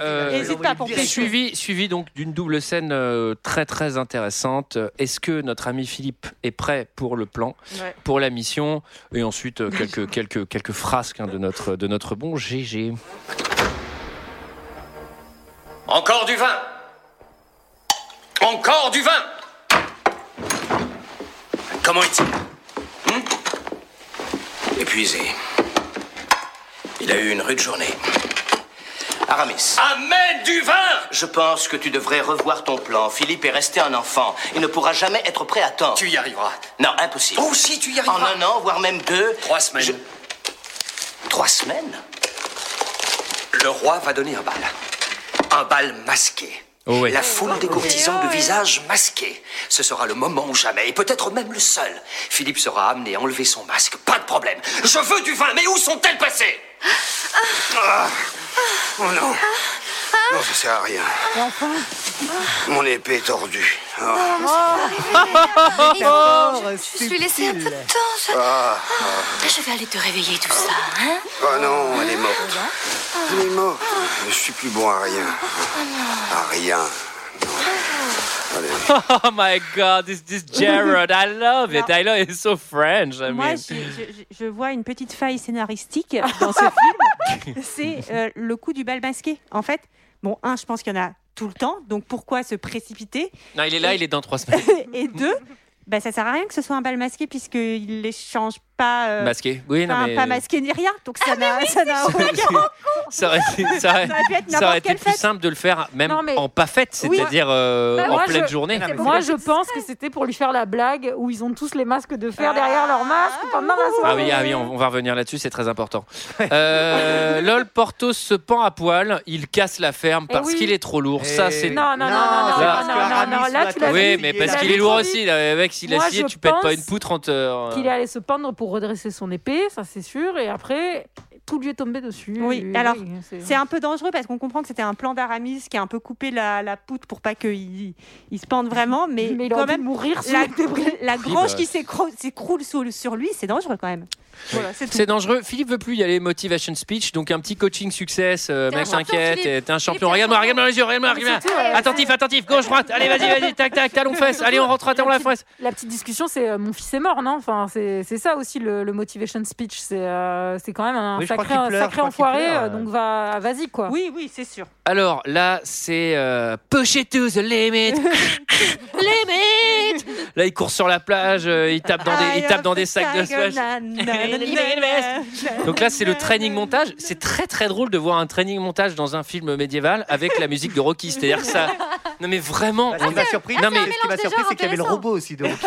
Euh, Hésite pas pour. Suivi, suivi donc d'une double scène euh, très très intéressante. Est-ce que notre ami Philippe est prêt pour le plan, Ouais. pour la mission? Et ensuite euh, quelques quelques quelques frasques hein, de notre de notre bon GG. Encore du vin Encore du vin Comment est-il Hmm Épuisé. Il a eu une rude journée. Aramis. Amène du vin Je pense que tu devrais revoir ton plan. Philippe est resté un enfant. Il ne pourra jamais être prêt à temps. Tu y arriveras. Non, impossible. Oh si, tu y arriveras. En un an, voire même deux. Trois semaines. Trois semaines Le roi va donner un bal. Un bal masqué. Oh. La foule des courtisans de visage masqué. Ce sera le moment ou jamais, et peut-être même le seul. Philippe sera amené à enlever son masque, pas de problème. Je veux du vin, mais où sont-elles passées? Ah. Oh non. Non, ça sert à rien. Mon épée est tordue. Ah. Je suis laissé un peu de temps. ça- Ah, Je vais aller te réveiller tout ça, hein oh non, elle est morte. Elle est morte. Je suis plus bon à rien. À rien. Oh my God, this this Jared, I love it. I love it. It's so French. I Moi, mean. je, je- je vois une petite faille scénaristique dans ce film. C'est euh, le coup du bal masqué. En fait, bon, un, je pense qu'il y en a tout le temps, donc pourquoi se précipiter? Non, il est là, il est dans trois semaines. Et deux, bah, ça sert à rien que ce soit un bal masqué puisqu'il les change pas. euh, Masqué. Oui, non mais Pas masqué ni rien, donc ça n'a ça n'a aucun- ça aurait, été- ça aurait- Ça aurait être ça aurait été plus simple de le faire même Non, mais- en pas fête, Oui. c'est-à-dire euh, Bah, en moi, pleine je- journée. Moi, je pense que c'était pour lui faire la blague où ils ont tous les masques de fer derrière leur masque pendant la Ah soirée. oui, ah oui, on, on va revenir là-dessus, c'est très important. Euh, Lol Portos se pend à poil, il casse la ferme Eh parce oui. qu'il est trop lourd. Ça, Eh c'est. Non, non, non, non, non, c'est non, non, non, là, tu l'as Oui, mais parce qu'il est lourd aussi. Mec, s'il je tu pètes pas une poutre en te. Qu'il allait se pendre pour redresser son épée, ça c'est sûr, et après, tout lui est tombé dessus. Oui, Et alors c'est- c'est un peu dangereux parce qu'on comprend que c'était un plan d'Aramis qui a un peu coupé la, la poutre pour pas qu'il il se pende vraiment, mais, Mais il quand même mourir la, la grange bah, qui s'écro- s'écroule sur lui, c'est dangereux quand même. Voilà, c'est dangereux. Philippe veut plus y aller motivation speech, donc un petit coaching success. Euh, T'es un mec Philippe. t'es un champion. Regarde-moi, regarde-moi dans les yeux, regarde-moi, euh, Attentif, attentif, gauche, droite. Allez, vas-y, vas-y, tac, tac, talon fesse. Allez, on rentre à talon la fesse. La petite discussion, c'est euh, mon fils est mort, non? Enfin, c'est ça aussi le, le motivation speech. C'est euh, c'est quand même un Oui, sacré, pleure, sacré enfoiré. pleure, euh, euh. donc va, vas-y quoi. Oui, oui, c'est sûr. Alors là, c'est euh, push it to the limit. limit. Là, il court sur la plage, euh, il tape dans des, il tape dans des sacs de squash. Donc là, c'est le training montage. C'est très très drôle de voir un training montage dans un film médiéval avec la musique de Rocky. C'est-à-dire que ça. Non mais vraiment. Bah, Ce qui on- m'a surpris, Non, mais- ce qui m'a surpris, c'est qu'il y avait le robot aussi. Donc.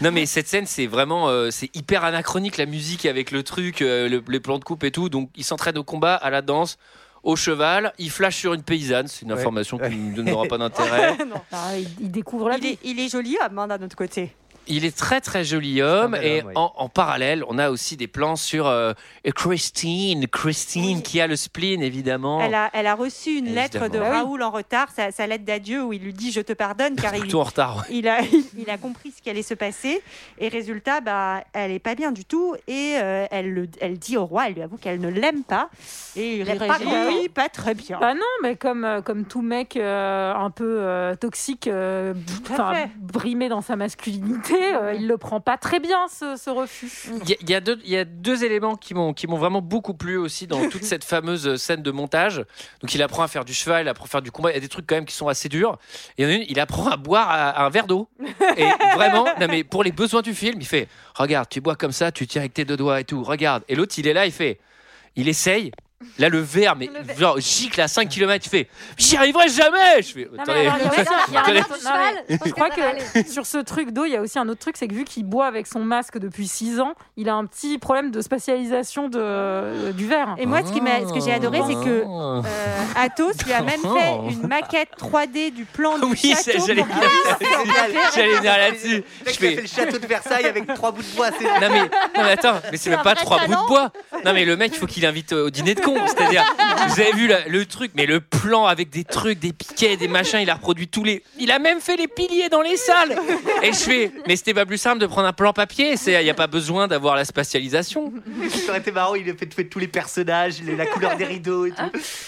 Non mais cette scène c'est vraiment euh, c'est hyper anachronique la musique avec le truc euh, le- les plans de coupe et tout donc il s'entraîne au combat à la danse au cheval il flash sur une paysanne c'est une Ouais. information qui ne donnera pas d'intérêt Ah, il, il découvre la il, vie. est, il est joli hein, d'un autre côté. Il est très très joli homme et homme, oui. en, en parallèle on a aussi des plans sur euh, Christine Christine qui a le spleen évidemment. Elle, a, elle a reçu une lettre de oui. Raoul en retard, sa, sa lettre d'adieu où il lui dit je te pardonne car il, en retard ouais. il a, il, il a compris ce qui allait se passer. Et résultat bah elle est pas bien du tout et euh, elle le, elle dit au roi elle lui avoue qu'elle ne l'aime pas. Et il réagit pas oui, pas très bien. Bah non, mais comme, euh, comme tout mec euh, un peu euh, toxique, euh, brimé dans sa masculinité, euh, il le prend pas très bien ce, ce refus. Il y, a- il y a deux, il y a deux éléments qui m'ont qui m'ont vraiment beaucoup plu aussi dans toute cette fameuse scène de montage. Donc il apprend à faire du cheval, il apprend à faire du combat. Il y a des trucs quand même qui sont assez durs. Et il y en a une, il apprend à boire à- à un verre d'eau. Et vraiment, non mais pour les besoins du film, il fait regarde, tu bois comme ça, tu tiens avec tes deux doigts et tout. Regarde. Et l'autre, il est là, il fait, il essaye. Là, le verre, mais Le genre gicle à 5 km, il fait j'y arriverai jamais. Je fais attendez. Je crois que sur ce truc d'eau, il y a aussi un autre truc, c'est que vu qu'il boit avec son masque depuis 6 ans, il a un petit problème de spatialisation de, euh, du verre. et moi ce, qui m'a- ce que j'ai adoré c'est que Ah. euh, Athos lui a même fait une maquette 3D du plan du Oui, château venir J'allais venir là-dessus. Je fais fait le château de Versailles avec trois bouts de bois. c'est- Non mais, non mais attends, mais c'est même pas vrai trois bouts talent. de bois. Non mais le mec, il faut qu'il invite au dîner de con. C'est-à-dire, vous avez vu la- le truc, mais le plan avec des trucs, des piquets, des machins, il a reproduit tous les. Il a même fait les piliers dans les salles. Et je fais, mais c'était pas plus simple de prendre un plan papier. C'est, il y a pas besoin d'avoir la spatialisation. Ça aurait été marrant, il a fait, fait tous les personnages, la couleur des rideaux et tout.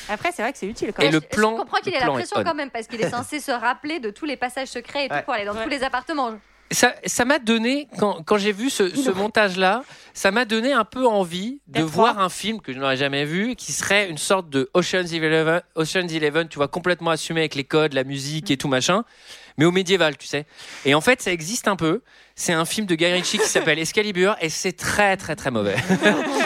après c'est vrai que c'est utile quand Et même le je, plan- je comprends qu'il le ait la plan est pression on. quand même parce qu'il est censé se rappeler de tous les passages secrets et tout Ouais. pour aller dans tous les appartements. Ça, ça m'a donné quand, quand j'ai vu ce, ce montage-là, ça m'a donné un peu envie de voir un film que je n'aurais jamais vu, qui serait une sorte de Ocean's Eleven, Ocean's Eleven, tu vois, complètement assumé avec les codes, la musique et tout machin, mais au médiéval, tu sais. Et en fait, ça existe un peu. C'est un film de Guy Ritchie qui s'appelle Excalibur et c'est très très très mauvais.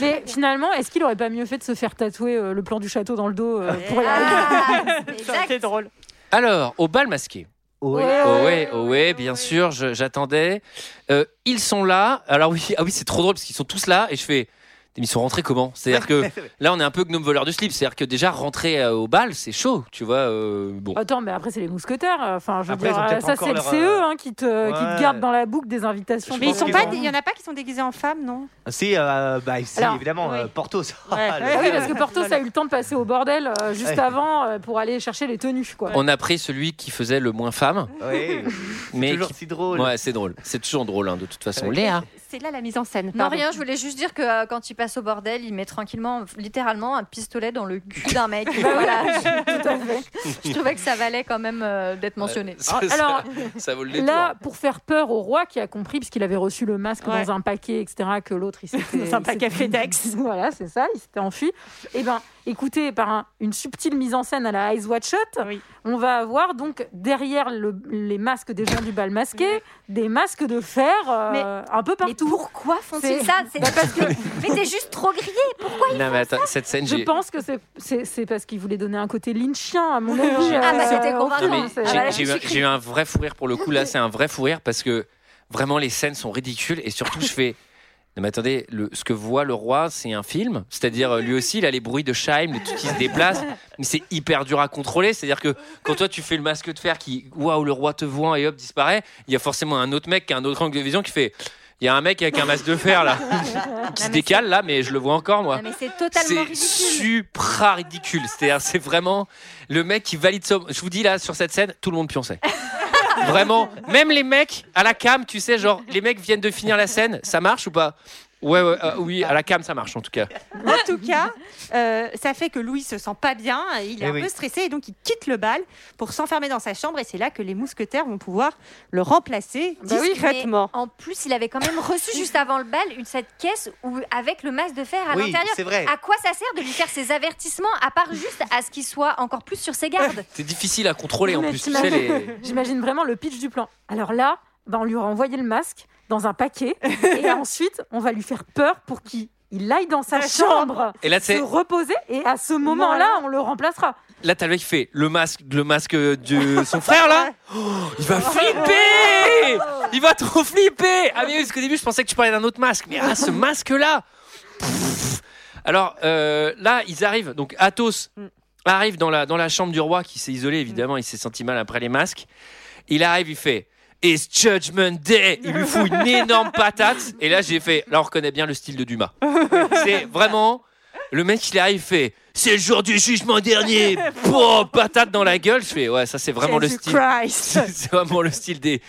Mais finalement, est-ce qu'il aurait pas mieux fait de se faire tatouer euh, le plan du château dans le dos euh, pour y Ah, arriver été exact. drôle Alors, au bal masqué. Oui. Ouais, Oh ouais, ouais, oh ouais, bien sûr, je- j'attendais. Euh, ils sont là. Alors oui, ah oui, c'est trop drôle parce qu'ils sont tous là et je fais. Mais ils sont rentrés comment? C'est-à-dire que là, on est un peu gnome voleur de slip. C'est-à-dire que déjà rentrer euh, au bal, c'est chaud, tu vois. euh, bon. Attends, mais après, c'est les mousquetaires. Enfin, je veux Après, dire, ils ont euh, peut-être ça, c'est le CE hein, qui, te, qui te ouais. garde dans la boucle des invitations. Je mais ils sont pas il y en a pas qui sont déguisés en femmes non? Si, euh, bah, si Alors, évidemment, oui. euh, Portos. Ouais. Ah, Ah oui, parce que Portos Voilà. a eu le temps de passer au bordel euh, juste Ouais. avant euh, pour aller chercher les tenues. Quoi. On a pris celui qui faisait le moins femme, Oui, mais toujours qui- si drôle. ouais, c'est drôle. C'est toujours drôle, hein, de toute façon. Léa. C'est là la mise en scène Non, pardon. rien, je voulais juste dire que euh, quand il passe au bordel, il met tranquillement, littéralement, un pistolet dans le cul d'un mec. voilà, Tout à fait. je trouvais que ça valait quand même euh, d'être mentionné. Ça, Ah, alors, ça, ça vaut le détour. Là, pour faire peur au roi qui a compris, puisqu'il avait reçu le masque Ouais. dans un paquet, etc., que l'autre, il s'était. Dans un paquet FedEx. voilà, c'est ça, il s'était enfui. Et ben, écoutez, par un- une subtile mise en scène à la Eyes Watch Shot, Oui. on va avoir donc derrière le- les masques des gens du bal masqué, des masques de fer euh, un peu Mais pourquoi font-ils ça C'est- Bah, parce que Mais t'es juste trop grillé. Pourquoi Non, mais attends, cette scène, je pense que c'est- parce qu'il voulait donner un côté lynchien, à mon avis. Ah, bah, euh, c'était convaincant. Ah, j'ai- bah, eu, un- suis j'ai eu un vrai fou rire pour le coup. Là, c'est un vrai fou rire parce que vraiment les scènes sont ridicules et surtout je fais. Non mais attendez, le, ce que voit le roi, c'est un film. C'est-à-dire lui aussi, il a les bruits de Scheim, les trucs qui se déplacent, mais c'est hyper dur à contrôler. C'est-à-dire que quand toi tu fais le masque de fer qui, waouh, le roi te voit et hop disparaît, il y a forcément un autre mec qui a un autre angle de vision qui fait. Il y a un mec avec un masque de fer là qui se décale là, mais je le vois encore moi. Non, mais c'est totalement C'est ridicule. supra ridicule. C'est-à-dire, c'est vraiment le mec qui valide son. Je vous dis là, sur cette scène, tout le monde pionçait. Vraiment, même les mecs à la cam, tu sais, genre, les mecs viennent de finir la scène, ça marche ou pas? Ouais, ouais, euh, oui, à la cam, ça marche en tout cas. En tout cas, euh, ça fait que Louis se sent pas bien, il est Eh un oui. peu stressé et donc il quitte le bal pour s'enfermer dans sa chambre et c'est là que les mousquetaires vont pouvoir le remplacer Bah oui, discrètement. mais en plus, il avait quand même reçu juste avant le bal une cette caisse où, avec le masque de fer à Oui, l'intérieur. c'est vrai. À quoi ça sert de lui faire ces avertissements à part juste à ce qu'il soit encore plus sur ses gardes? C'est difficile à contrôler en Mais plus. Les... J'imagine vraiment le pitch du plan. Alors là, bah, on lui aura envoyé le masque dans un paquet et ensuite on va lui faire peur pour qu'il il aille dans sa chambre, Et là, se reposer et à ce moment-là, on le remplacera. Là, t'as le mec qui fait le masque, le masque de son frère là. Oh, il va flipper Il va trop flipper Ah mais oui, parce qu'au début, je pensais que tu parlais d'un autre masque. Mais ah, ce masque-là Pff. Alors euh, là, ils arrivent. Donc Athos arrive dans la, dans la chambre du roi qui s'est isolé, évidemment. Il s'est senti mal après les masques. Il arrive, il fait It's Judgment Day Il lui fout une énorme patate. Et là, j'ai fait. Là, on reconnaît bien le style de Dumas. C'est vraiment. Le mec, il arrive, il fait C'est le jour du jugement dernier Pouah, Patate dans la gueule Je fais Ouais, ça, c'est vraiment le style. C'est vraiment le style des,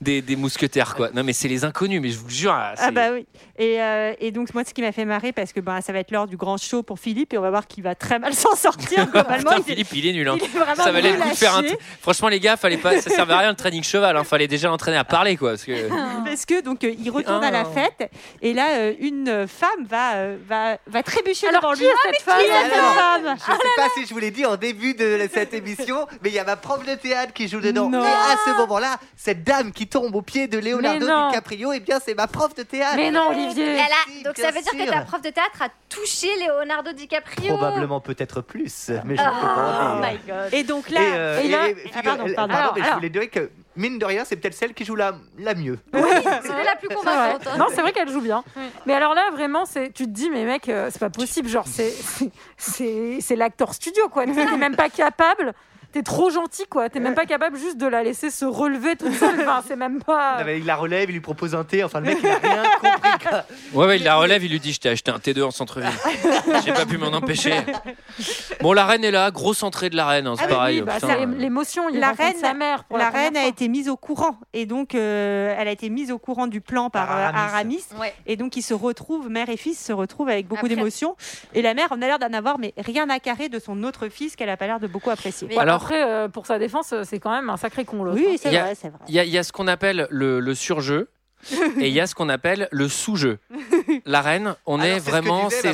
des, des mousquetaires, quoi. Non, mais c'est les inconnus, mais je vous jure. Ah bah oui. Et, euh, et donc moi ce qui m'a fait marrer parce que bah, ça va être l'heure du grand show pour Philippe et on va voir qu'il va très mal s'en sortir globalement. Putain, il est- Philippe, il est nul. hein. il est ça valait le coup de faire un. Franchement, les gars, fallait pas. Ça servait à rien le training cheval. Hein. Fallait déjà l'entraîner à parler, quoi. Parce que... Parce que donc euh, il retourne à la Oh. fête et là euh, une femme va euh, va va trébucher Alors, devant qui lui. est Ah, cette mais femme qui est cette femme Je sais pas si je vous l'ai dit en début de cette émission, mais il y a ma prof de théâtre qui joue dedans. Non. Et à ce moment-là, cette dame qui tombe au pied de Leonardo. DiCaprio, eh bien c'est ma prof de théâtre. Mais non, Olivier. Elle a- Si, Donc bien ça veut dire que ta prof de théâtre a touché Leonardo DiCaprio. Probablement peut-être plus, mais je Oh dire. my god. Et donc là Et, euh, Et et- et Ah, pardon, elle- pardon. pardon, Alors, mais je voulais dire que mine de rien, c'est peut-être celle qui joue la, la mieux. C'est la plus convaincante. hein. Non, c'est vrai qu'elle joue bien. Mais alors là, vraiment, c'est, tu te dis, mais mec, euh, c'est pas possible. Genre, c'est, c'est, c'est, c'est l'acteur studio, quoi. T'es même pas capable. T'es trop gentil, quoi. T'es même pas capable juste de la laisser se relever toute seule. Enfin, c'est même pas. Non, mais Il la relève, il lui propose un thé. Enfin, le mec, il a rien compris. quoi. Ouais, ouais, il la relève, il lui dit Je t'ai acheté un T2 en centre-ville. J'ai pas pu m'en empêcher. Bon, la reine est là, grosse entrée de la reine, hein, c'est Ah oui, pareil. bah, putain. c'est l'émotion. Il La reine- sa mère. Pour la reine a fois. été mise au courant et donc euh, elle a été mise au courant du plan par, euh, Aramis. Aramis Ouais. et donc ils se retrouvent mère et fils se retrouvent avec beaucoup Après- d'émotions et la mère on a l'air d'en avoir mais rien à carrer de son autre fils qu'elle a pas l'air de beaucoup apprécier. Mais- Alors- après, euh, pour sa défense, euh, c'est quand même un sacré con. l'autre, hein. Oui c'est Il y a- vrai c'est vrai. Il y a, il y a ce qu'on appelle le, le surjeu et il y a ce qu'on appelle le sous-jeu. La reine, on Alors, est c'est ce que vraiment. disait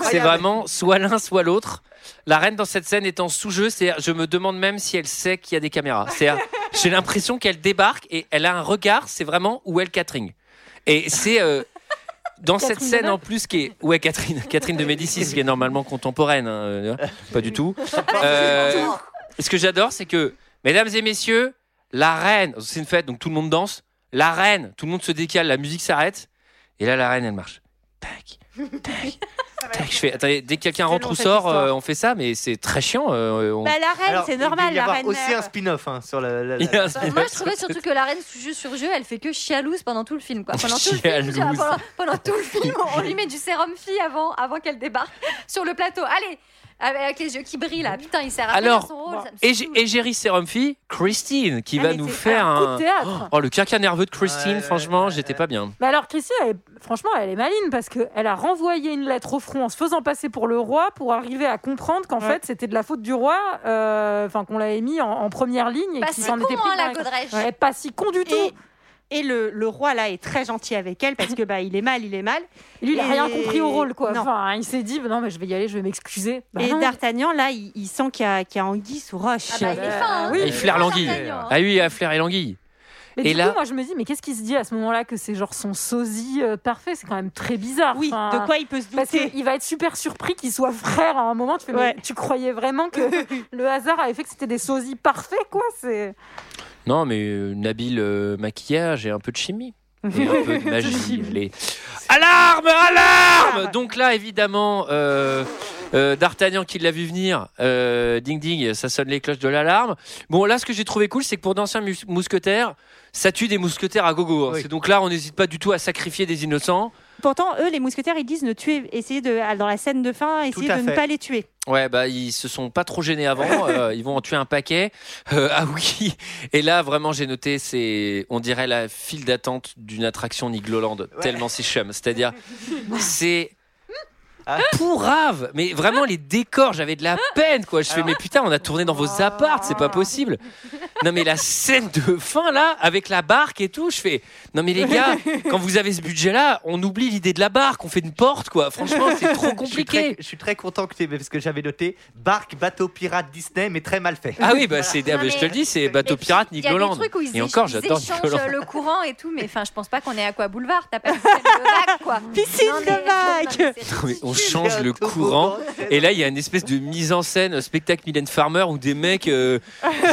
c'est- vraiment soit l'un, soit l'autre. La reine dans cette scène est en sous-jeu, c'est je me demande même si elle sait qu'il y a des caméras. C'est j'ai l'impression qu'elle débarque et elle a un regard, c'est vraiment où est le Catherine. Et c'est euh, dans cette scène en plus qui est ouais Catherine, Catherine de Médicis qui est normalement contemporaine, hein, euh, pas du tout. Euh, ce que j'adore, c'est que mesdames et messieurs, la reine, c'est une fête donc tout le monde danse. La reine, tout le monde se décale, la musique s'arrête et là la reine elle marche. Tac, tac, tac. Je fais attendez, dès que quelqu'un rentre ou sort, euh, on fait ça, mais c'est très chiant. euh, on- Bah, la reine Alors, c'est il normal y la avoir reine aussi mère. un spin-off hein, sur la. la- Il y a un la- spin-off. Moi, je trouvais surtout que la reine jeu sur jeu, elle fait que chialouse pendant tout le film. Quoi. Pendant tout le film, pendant tout le film, on lui met du sérum fille avant, avant qu'elle débarque sur le plateau. Allez, avec les yeux qui brillent là. Putain, il sert à rien Alors, son rôle. Égérie Fille, Christine, qui va nous faire un coup de. Oh, le caca nerveux de Christine, Ouais, franchement, ouais, j'étais ouais. pas bien. Mais alors, Christine, elle est- franchement, elle est maline parce qu'elle a renvoyé une lettre au front en se faisant passer pour le roi pour arriver à comprendre qu'en Ouais. fait, c'était de la faute du roi, euh, enfin, qu'on l'avait mis en, en première ligne et Pas qu'il si s'en con, était pris hein, plein la les- Godrèche. Ouais, Pas si con du tout. Et, et le, le roi là est très gentil avec elle parce que bah il est mal, il est mal. Et lui, il a Et- rien compris au rôle, quoi. Non. Enfin, il s'est dit, non, mais je vais y aller, je vais m'excuser. Bah et. D'Artagnan là il, il sent qu'il y, a- qu'il y a anguille sous roche. Ah bah, il est fin. hein. oui. Il flaire l'anguille. Hein. Ah oui, il a flairé l'anguille. Mais Et du là- coup, moi, je me dis, mais qu'est-ce qui se dit à ce moment-là que c'est genre son sosie euh, parfait? C'est quand même très bizarre. Oui, Enfin, de quoi il peut se Parce douter? qu'il va être super surpris qu'il soit frère à un moment. Tu, fais, mais Ouais. tu croyais vraiment que le hasard avait fait que c'était des sosies parfaits, quoi? C'est Non, mais euh, une habile euh, maquillage et un peu de chimie. et un peu de magie. Les... Alarme, alarme Donc là, évidemment, euh, euh, D'Artagnan qui l'a vu venir, euh, ding ding, ça sonne les cloches de l'alarme. Bon, là, ce que j'ai trouvé cool, c'est que pour d'anciens mus- mousquetaires, ça tue des mousquetaires à gogo. hein. C'est Donc là, on n'hésite pas du tout à sacrifier des innocents. Pourtant, eux, les mousquetaires, ils disent ne tuer, essayez de, dans la scène de fin, essayez à de ne pas les tuer. Ouais, bah ils se sont pas trop gênés avant. euh, ils vont en tuer un paquet. Euh, ah oui. Et là, vraiment, j'ai noté, c'est, on dirait la file d'attente d'une attraction Nigloland. Tellement c'est chum. C'est-à-dire, c'est pourrave. Mais vraiment, les décors, j'avais de la peine, quoi. Je fais, mais putain, on a tourné dans vos apparts, c'est pas possible. Non, mais la scène de fin, là, avec la barque et tout, je fais, non, mais les gars, quand vous avez ce budget-là, on oublie l'idée de la barque, on fait une porte, quoi. Franchement, c'est trop Je suis très, compliqué. je suis très content que tu aies, parce que j'avais noté barque, bateau pirate Disney, mais très mal fait. Ah oui, bah c'est, ah bah, je te le dis, c'est bateau pirate Il y a des Nigloland. trucs où ils, Et encore, ils j'adore échangent Nigloland. le courant et tout, mais enfin, je pense pas qu'on est à quoi boulevard. T'as pas de de vague, quoi. Piscine Non, de mais- vague Non, mais on change le courant et là il y a une espèce de mise en scène euh, spectacle Mylène Farmer où des mecs euh,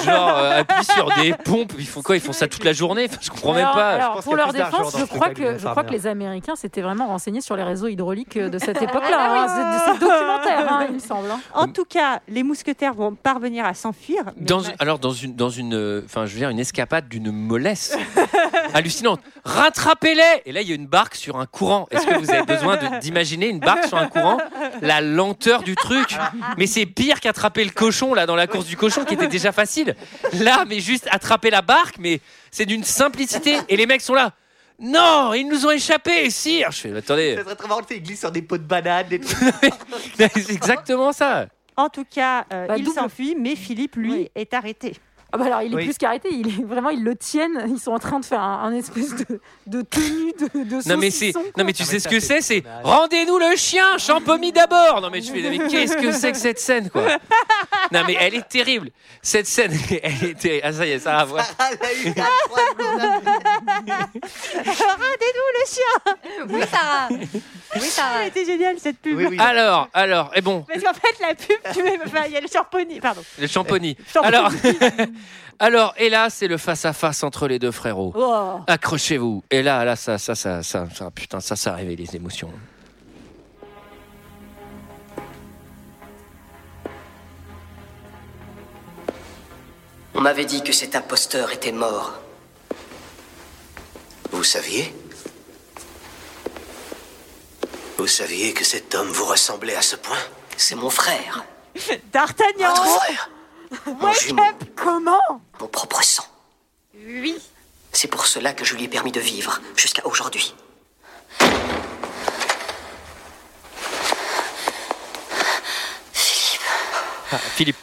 genre euh, appuient sur des pompes ils font quoi? Ils font ça toute la journée? Enfin, je comprends même Alors- pas alors, pense pour leur défense, je crois, que, je crois que Farmer. les Américains s'étaient vraiment renseignés sur les réseaux hydrauliques de cette époque-là. hein. C'est c'est documentaire, hein, il me semble. hein. En tout cas, les mousquetaires vont parvenir à s'enfuir. dans, alors dans une dans une euh, enfin je veux dire une escapade d'une mollesse hallucinante rattrapez-les et là il y a une barque sur un courant est-ce que vous avez besoin de- d'imaginer une barque sur un courant la lenteur du truc. Mais c'est pire qu'attraper le cochon là dans la course du cochon qui était déjà facile. Là mais juste attraper la barque mais c'est d'une simplicité. Et les mecs sont là. Non ils nous ont échappé sire je fais attendez. C'est très très marrant, ils glissent sur des pots de bananes, des trucs. c'est exactement ça. En tout cas, euh, Bah, il s'enfuit, mais Philippe, lui, Oui. est arrêté. Ah bah alors, il est Oui. plus qu'arrêté. Il est vraiment, ils le tiennent. Ils sont en train de faire un, un espèce de, de tenue de, de Non mais c'est saucisson, non quoi. mais tu Non, sais mais ce que c'est c'est rendez-nous le chien champomis d'abord non mais je fais mais qu'est-ce que c'est que cette scène quoi? Non mais elle est terrible cette scène elle est terrible ah ça y est ça va Rendez-nous le chien Oui, Sarah. Oui, Sarah. Elle était géniale cette pub. Oui, oui. alors alors et bon Parce qu'en fait, la pub, tu mets- enfin, il y a le champignon. Pardon. le Champoni. alors alors et là c'est le face à face entre les deux frérots Oh. accrochez-vous et là là ça ça ça ça, ça putain ça ça réveille les émotions On m'avait dit que cet imposteur était mort. Vous saviez? Vous saviez que cet homme vous ressemblait à ce point? C'est mon frère. D'Artagnan Votre frère? Mon jumeau. Comment? Mon propre sang. Oui. C'est pour cela que je lui ai permis de vivre jusqu'à aujourd'hui. Ah, Philippe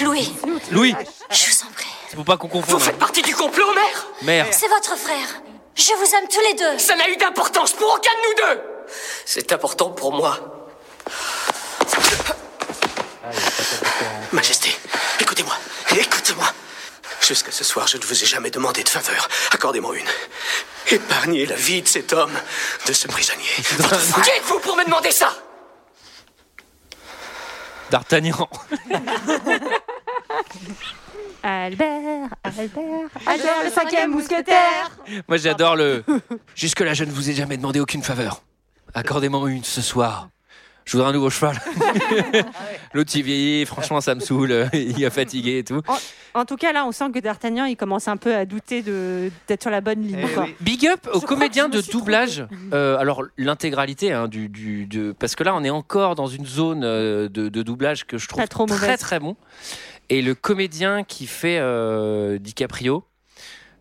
Louis, Louis je vous en prie. C'est pour pas qu'on Vous faites partie du complot, mère mère C'est votre frère. Je vous aime tous les deux. Ça n'a eu d'importance pour aucun de nous deux C'est important pour moi. Majesté, écoutez-moi, écoutez-moi. Jusqu'à ce soir, je ne vous ai jamais demandé de faveur. Accordez-moi une. Épargnez la vie de cet homme, de ce prisonnier. Qui êtes-vous pour me demander ça? D'Artagnan Albert, Albert, Albert, le cinquième mousquetaire. Moi j'adore le. Jusque-là, je ne vous ai jamais demandé aucune faveur. Accordez-moi une ce soir. Je voudrais un nouveau cheval. L'autre il vieillit, franchement ça me saoule, il est fatigué et tout. En tout cas, là, on sent que D'Artagnan, il commence un peu à douter de- d'être sur la bonne ligne. Eh quoi. oui. Big up aux Je comédiens de doublage. Euh, alors l'intégralité hein, du, du de parce que là on est encore dans une zone euh, de, de doublage que je trouve très très bon. Et le comédien qui fait euh, DiCaprio,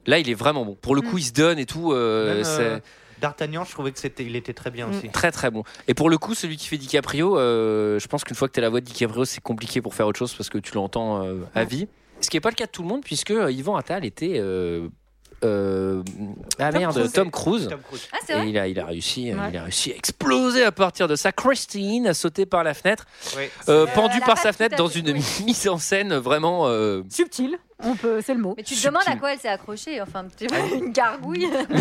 là il est vraiment bon. Pour le coup il se donne et tout. euh, Même, c'est- euh, D'Artagnan, je trouvais que c'était, il était très bien aussi. Très très bon. Et pour le coup, celui qui fait DiCaprio, euh, je pense qu'une fois que tu as la voix de DiCaprio, c'est compliqué pour faire autre chose parce que tu l'entends euh, à vie. Ce qui n'est pas le cas de tout le monde puisque euh, Yvan Attal était. euh, euh, ah Tom merde, Cruise. Tom Cruise. Tom Cruise. Ah, Et il a, il, a réussi, euh, Ouais. il a réussi à exploser à partir de ça. Christine a sauté par la fenêtre, Oui. euh, Euh, pendue par sa fenêtre dans une oui. mise en scène vraiment. euh, Subtil. On peut, c'est le mot. Mais tu te demandes à quoi elle s'est accrochée, enfin, tu vois, une gargouille.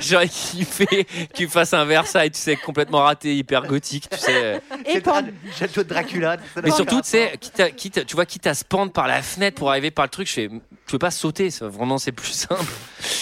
J'aurais kiffé que tu fasses un Versailles, tu sais, complètement raté, hyper gothique, tu sais. Le château de Dracula. ça Mais surtout, tu sais, quitte à- quitte à- tu vois, quitte à se pendre par la fenêtre pour arriver par le truc, je fais, tu peux pas sauter, ça, vraiment, c'est plus simple.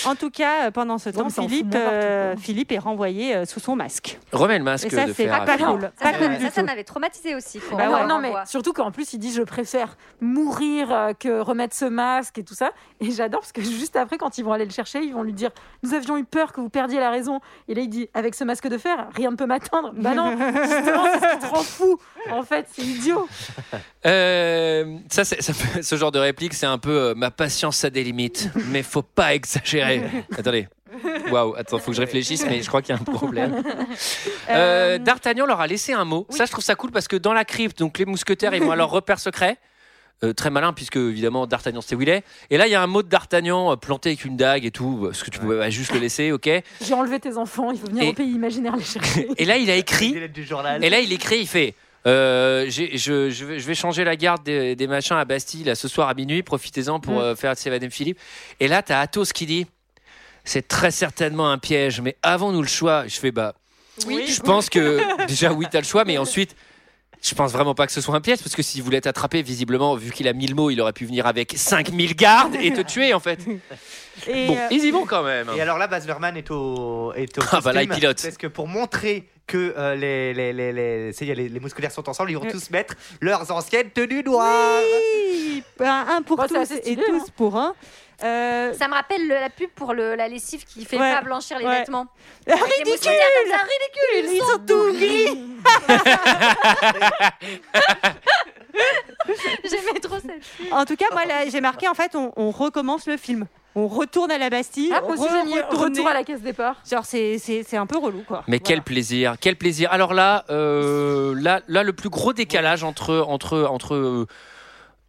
En tout cas, euh, pendant ce temps, Philippe, euh, Philippe est renvoyé euh, sous son masque. Remets le masque Et ça, de c'est fer. pas cool. Pas Ça, cool ça, ça, m'avait traumatisé aussi. Bah ouais, non, mais surtout qu'en plus, il dit Je préfère mourir que remettre ce masque et tout ça. Et j'adore parce que juste après, quand ils vont aller le chercher, ils vont lui dire Nous avions eu peur que vous perdiez la raison. Et là, il dit Avec ce masque de fer, rien ne peut m'atteindre. Bah non, justement, c'est ce qui te rend fou. En fait, c'est idiot. Euh, ça, ce genre de réplique, c'est un peu euh, ma patience a des limites, mais faut pas exagérer. Attendez. Waouh, attends, faut que je réfléchisse, mais je crois qu'il y a un problème. Euh, D'Artagnan leur a laissé un mot. Ça, je trouve ça cool parce que dans la crypte, donc les mousquetaires, ils vont à leur repère secret. Euh, très malin, puisque évidemment D'Artagnan c'était où il est. Et là, il y a un mot de D'Artagnan euh, planté avec une dague et tout, parce que tu pouvais bah, juste le laisser, ok. J'ai enlevé tes enfants, il faut venir Et- au pays imaginaire les chercher. Et là, il a écrit. Et là, il écrit, il fait. Euh, je, je vais, je vais changer la garde des, des machins à Bastille là, ce soir à minuit. Profitez-en pour Mm. euh, faire s'évader Philippe. Et là, t'as Athos qui dit c'est très certainement un piège, mais avons-nous le choix Je fais bah. Oui. Je pense que déjà oui, t'as le choix, mais ensuite. Je pense vraiment pas que ce soit un piège, parce que s'il voulait t'attraper, visiblement, vu qu'il a 1000 mots, il aurait pu venir avec 5000 gardes et te tuer, en fait. Et, Bon, euh, ils y vont quand même. Et alors là, Baz Luhrmann est au, est au Ah, bah là, il pilote. Parce que pour montrer que euh, les, les, les, les, les, les mousquetaires sont ensemble, ils vont Euh. tous mettre leurs anciennes tenues noires. oui, ben, un pour Bah, tous et tous hein. pour un. Euh, Ça me rappelle le- la pub pour le- la lessive qui fait Ouais. pas blanchir les Ouais. vêtements. Avec les ridicule ridicule Ils sont tout gris J'aimais trop cette pub. En tout cas, moi, j'ai marqué, en fait, on, on recommence le film. On retourne à la Bastille. Ah, moi aussi, j'ai mis re-retourner. retour à la caisse départ. Genre, c'est- c'est c'est un peu relou, quoi. Mais quel plaisir, quel plaisir. Alors là, euh, là, là, le plus gros décalage entre entre entre euh,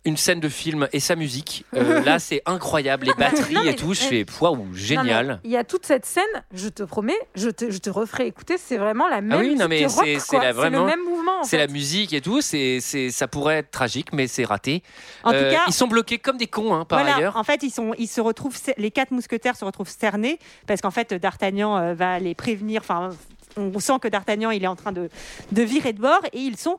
une scène de film et sa musique. euh, là, c'est incroyable, les batteries Non, mais- et tout. Je fais waouh, Non, mais génial. Il y a toute cette scène, je te promets, je te, je te referai écouter, c'est vraiment la même Ah oui, non, mais c'est- vraiment- le même mouvement. en C'est la musique et tout. C'est c'est ça pourrait être tragique, mais c'est raté. En Euh, tout cas, ils sont bloqués comme des cons, hein, par voilà, ailleurs. En fait, ils, sont, ils se retrouvent, les quatre mousquetaires se retrouvent cernés parce qu'en fait, D'Artagnan euh, va les prévenir. Enfin, on sent que D'Artagnan, il est en train de, de virer de bord et ils sont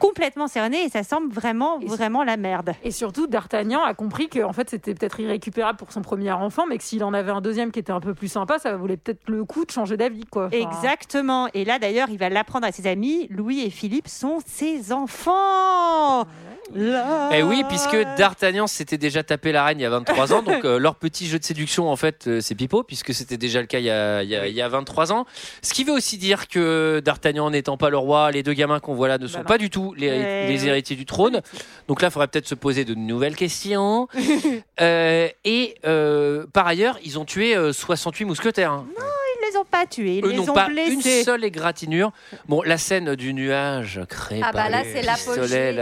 complètement cernés et ça semble vraiment, Et- vraiment la merde. Et surtout, D'Artagnan a compris que en fait, c'était peut-être irrécupérable pour son premier enfant, mais que s'il en avait un deuxième qui était un peu plus sympa, ça valait peut-être le coup de changer d'avis. quoi. Enfin, Exactement. Et là, d'ailleurs, il va l'apprendre à ses amis. Louis et Philippe sont ses enfants. Là. Eh oui, puisque D'Artagnan s'était déjà tapé la reine il y a 23 ans, donc euh, leur petit jeu de séduction, en fait, euh, c'est pipeau, puisque c'était déjà le cas il y, a, il, y a, il y a 23 ans. Ce qui veut aussi dire que D'Artagnan n'étant pas le roi, les deux gamins qu'on voit là ne sont non. pas du tout les, Ouais, les ouais. héritiers du trône. Donc là, il faudrait peut-être se poser de nouvelles questions. Euh, et euh, par ailleurs, ils ont tué euh, 68 mousquetaires. hein. Ils les ont pas tués. Ils Eux les ont pas blessés. une seule égratignure. Bon, la scène du nuage créé Ah bah par là, c'est là,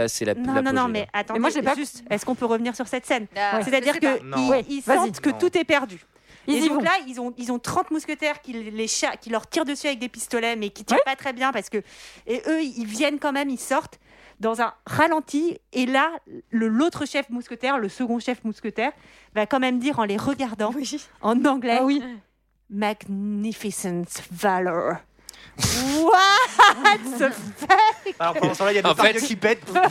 c'est la Non, non, non, mais attendez, moi, j'ai pas- juste, est-ce qu'on peut revenir sur cette scène? Ah, C'est-à-dire qu'ils Non. Ouais, ils vas-y. sentent que Non. tout est perdu. Ils et y donc vont. là, ils ont, ils ont 30 mousquetaires qui, les qui leur tirent dessus avec des pistolets, mais qui tirent Ouais. pas très bien parce que. Et eux, ils viennent quand même, ils sortent dans un ralenti. Et là, l'autre chef mousquetaire, le second chef mousquetaire, va quand même dire en les regardant, en anglais Ah oui. Magnificent Valor. What the fuck? Alors pendant ce temps-là, il y a En des parcs fait- qui pètent. non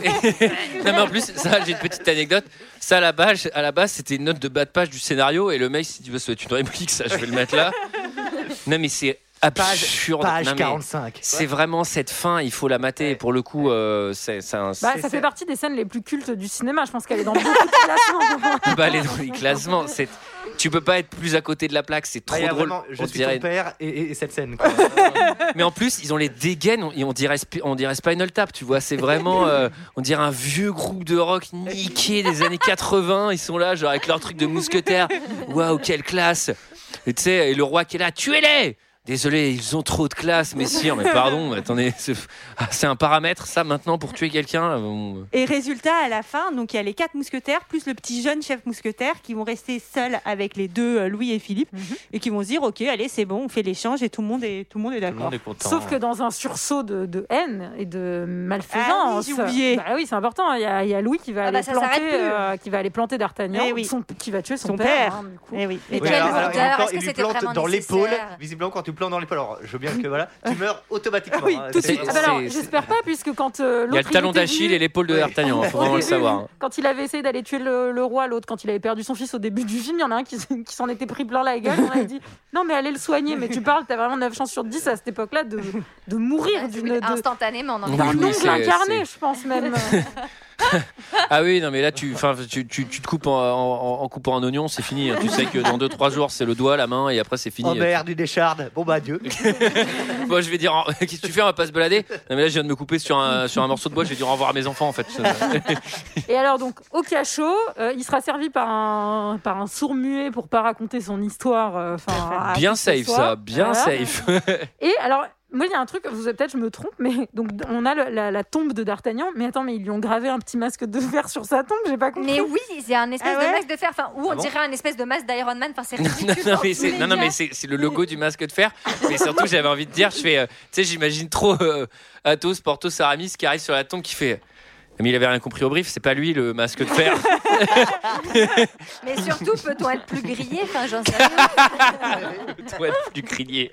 mais en plus ça j'ai une petite anecdote. Ça à la base à la base c'était une note de bas de page du scénario et le mec bah, ça va être une réplique ça je vais le mettre là. Non mais c'est absurde Page Non, mais 45. c'est vraiment cette fin il faut la mater. Pour le coup euh, c'est un Bah, ça fait partie des scènes les plus cultes du cinéma. Je pense qu'elle est dans beaucoup de classements. bah, aller dans les classements. C'est tu peux pas être plus à côté de la plaque. C'est Ah, trop il y a drôle vraiment, je on suis dirait. ton père et, et- et cette scène. quoi. mais en plus ils ont les dégaines. On, on dirait on dirait Spinal Tap tu vois. C'est vraiment euh, on dirait un vieux groupe de rock niqué des années 80 ils sont là genre avec leur truc de mousquetaire. Waouh quelle classe. Et tu sais et le roi qui est là tuez-les Désolé, ils ont trop de classe, messire, mais pardon, attendez, c'est un paramètre ça maintenant pour tuer quelqu'un Bon, Et résultat, à la fin, donc il y a les quatre mousquetaires plus le petit jeune chef mousquetaire qui vont rester seuls avec les deux euh, Louis et Philippe Mhm. et qui vont se dire ok, allez, c'est bon, on fait l'échange et tout le monde est tout le monde est d'accord. Sauf que dans un sursaut de, de haine et de malfaisance. Ah oui. Bah oui, c'est important. Il y, a, il y a Louis qui va Ah aller bah planter, euh, qui va aller planter D'Artagnan, Eh oui. qui va tuer son, Son père. père. hein, du coup. Eh oui. Mais Oui, quelle alors, alors, il lui plante dans l'épaule. Visiblement, quand tu plantes dans l'épaule, alors je veux bien que voilà, tu meurs automatiquement. Oui, hein. tout de suite. Ah bah alors, j'espère pas, puisque quand euh, Il y a le talon d'Achille et l'épaule de D'Artagnan, il faut vraiment le savoir. hein. Quand il avait essayé d'aller tuer le, le roi, l'autre, quand il avait perdu son fils au début du film, il y en a un qui, s'en était pris plein la gueule. On avait dit non, mais allez le soigner. Mais tu parles, t'as vraiment 9 chances sur 10 à cette époque-là de, de mourir d'une. Instantanément, on en Oui, d'un oui, ongle c'est- incarné, je pense même. Ah oui, non mais là tu, tu, tu, tu te coupes en, en- en coupant un oignon, c'est fini. hein. Tu sais que dans 2-3 jours c'est le doigt, la main et après c'est fini. Oh merde, une écharde. Bon bah adieu. Moi je vais dire, qu'est-ce que tu fais On va pas se balader? Non mais là je viens de me couper sur un, sur un morceau de bois, je vais dire au revoir à mes enfants en fait. Et alors donc au cachot, euh, il sera servi par un par un sourd muet pour pas raconter son histoire. euh, Bien safe ça, bien Voilà. safe. Et alors. Moi, il y a un truc, vous peut-être je me trompe, mais donc on a le- la, la tombe de D'Artagnan. Mais attends, mais ils lui ont gravé un petit masque de verre sur sa tombe, j'ai pas compris. Mais oui, c'est un espèce Ah ouais de masque de fer, enfin, ou on Ah bon dirait un espèce de masque d'Iron Man. Enfin, c'est non, ridicule. non, dans mais tous c'est les non, non, mais c'est c'est le logo du masque de fer. Mais surtout, j'avais envie de dire, je fais, euh, tu sais, j'imagine trop euh, Athos, Porthos, Aramis qui arrive sur la tombe qui fait. Mais il avait rien compris au brief, c'est pas lui le masque de fer. Mais surtout, peut-on être plus grillé Enfin, j'en sais rien. Toi, être plus crié.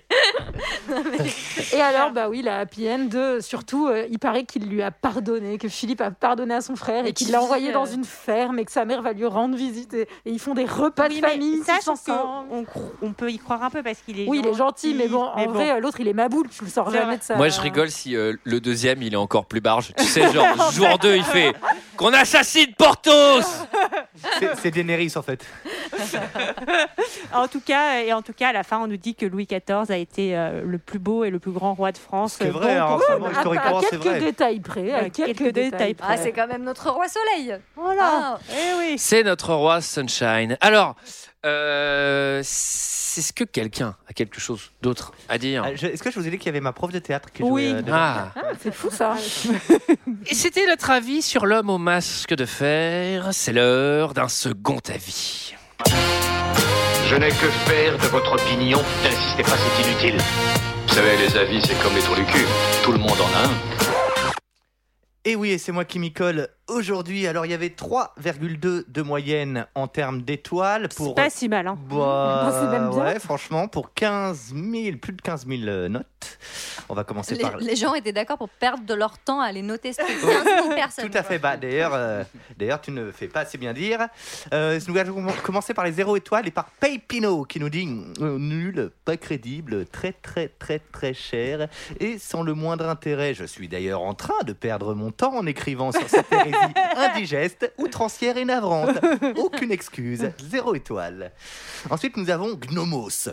Et alors, bah oui, la happy end, surtout, euh, il paraît qu'il lui a pardonné, que Philippe a pardonné à son frère et, Et qu'il l'a envoyé dans euh, une ferme et que sa mère va lui rendre visite et, et ils font des repas Oui, de famille. ça, tous je pense ensemble. qu'on on, on peut y croire un peu parce qu'il est. Oui, il est gentil, mais bon, en vrai, euh, l'autre, il est maboule, tu le sors jamais de ça. Moi, je rigole si euh, le deuxième, il est encore plus barge. Tu sais, genre, jour 2, il fait qu'on assassine Porthos C'est- Daenerys en fait. en tout cas, et en tout cas, à la fin, on nous dit que Louis XIV a été euh, le plus beau et le plus grand roi de France. C'est vrai, Donc, hein, vraiment, À- historiquement, à, c'est quelques vrai. détails près. À À quelques, quelques détails, détails près. Ah, c'est quand même notre roi soleil. Voilà. Ah. Eh oui. C'est notre roi Sunshine. Alors, euh, c'est ce que quelqu'un a quelque chose d'autre à dire Ah, Est-ce que je vous ai dit qu'il y avait ma prof de théâtre qui Oui. jouait euh, Ah. Ah, c'est fou ça. Et c'était notre avis sur l'homme au masque de fer. C'est l'heure d'un second avis. Je n'ai que faire de votre opinion. N'insistez pas, c'est inutile. Vous savez, les avis, c'est comme les trous du cul. Tout le monde en a un. Et oui, et c'est moi qui m'y colle aujourd'hui. Alors, il y avait 3,2 de moyenne en termes d'étoiles C'est pour. pas si mal. Hein. Bah, Bah, c'est même bien. Ouais, franchement, pour 15 000, plus de 15 000 euh, notes. On va commencer Les, par. les gens étaient d'accord pour perdre de leur temps à aller noter ce truc. 15 000 personnes. Tout à fait. Bah, d'ailleurs, euh, d'ailleurs, tu ne fais pas assez bien dire. Euh, nous allons commencer par les 0 étoiles et par Paypino qui nous dit euh, nul, pas crédible, très très très très cher et sans le moindre intérêt. Je suis d'ailleurs en train de perdre mon temps en écrivant sur cette hérésie indigeste, outrancière et navrante. Aucune excuse. Zéro étoile. Ensuite, nous avons Gnomos.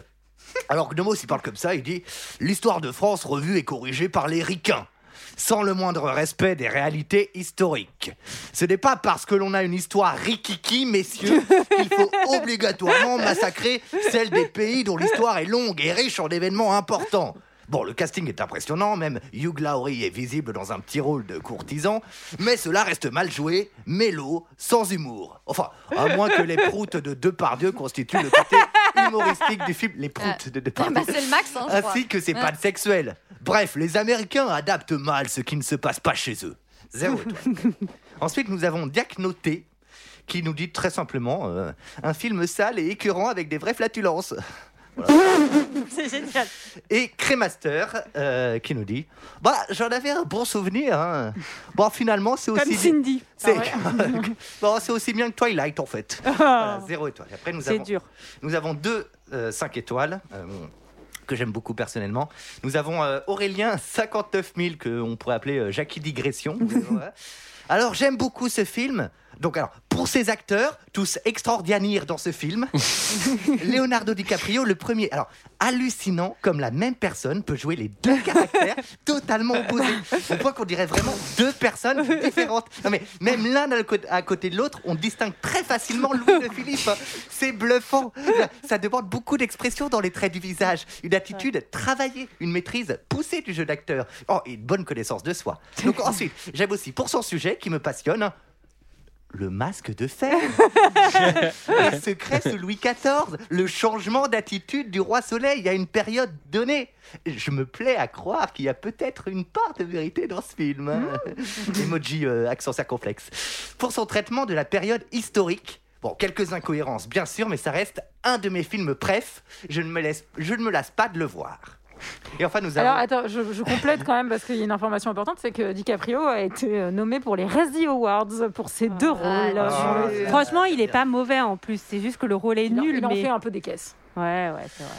Alors Gnomos, il parle comme ça, il dit L'histoire de France revue et corrigée par les ricains sans le moindre respect des réalités historiques. Ce n'est pas parce que l'on a une histoire rikiki, messieurs, qu'il faut obligatoirement massacrer celle des pays dont l'histoire est longue et riche en événements importants. Bon, le casting est impressionnant, même Hugh Laurie est visible dans un petit rôle de courtisan, mais cela reste mal joué, mélo, sans humour. Enfin, à moins que les proutes de Depardieu constituent le côté humoristique du film. Les proutes de Ah, Depardieu. bah, c'est le max, hein, je crois. Ainsi que ses pattes sexuelles. Bref, les Américains adaptent mal ce qui ne se passe pas chez eux. Zéro étoile. Ensuite, nous avons Diacnoté qui nous dit très simplement euh, un film sale et écœurant avec des vraies flatulences. C'est génial. Et Crémaster euh, qui nous dit Bah, j'en avais un bon souvenir. hein. Bon, finalement, c'est aussi. Comme Cindy. C'est Ah bon, aussi bien que Twilight en fait. Voilà, zéro étoile. Après, nous C'est avons, dur. Nous avons deux 5 étoiles. euh, que j'aime beaucoup personnellement. Nous avons euh, Aurélien 59 000 que on pourrait appeler euh, Jackie Digression. Alors j'aime beaucoup ce film, Donc alors, pour ces acteurs, tous extraordinaires dans ce film, Leonardo DiCaprio, le premier. Alors, hallucinant comme la même personne peut jouer les deux caractères totalement opposés. Au point qu'on dirait vraiment deux personnes différentes. Non mais même l'un à côté- à côté de l'autre, on distingue très facilement Louis de Philippe. C'est bluffant. Ça demande beaucoup d'expression dans les traits du visage, une attitude travaillée, une maîtrise poussée du jeu d'acteur. Oh, et une bonne connaissance de soi. Donc ensuite, j'aime aussi pour son sujet qui me passionne. Le masque de fer. Les secrets sous Louis XIV. Le changement d'attitude du roi Soleil à une période donnée. Je me plais à croire qu'il y a peut-être une part de vérité dans ce film. hein. Emoji euh, accent circonflexe. Pour son traitement de la période historique. Bon, quelques incohérences, bien sûr, mais ça reste un de mes films préf. Je ne me, laisse, je ne me lasse pas de le voir. Et enfin, nous avons. Alors attends, je, je complète quand même parce qu'il y a une information importante, c'est que DiCaprio a été euh, nommé pour les Razzie Awards pour ses deux rôles. Ah, Franchement, il est pas mauvais en plus. C'est juste que le rôle est il en- nul. il en mais... fait un peu des caisses. Ouais, ouais, c'est vrai.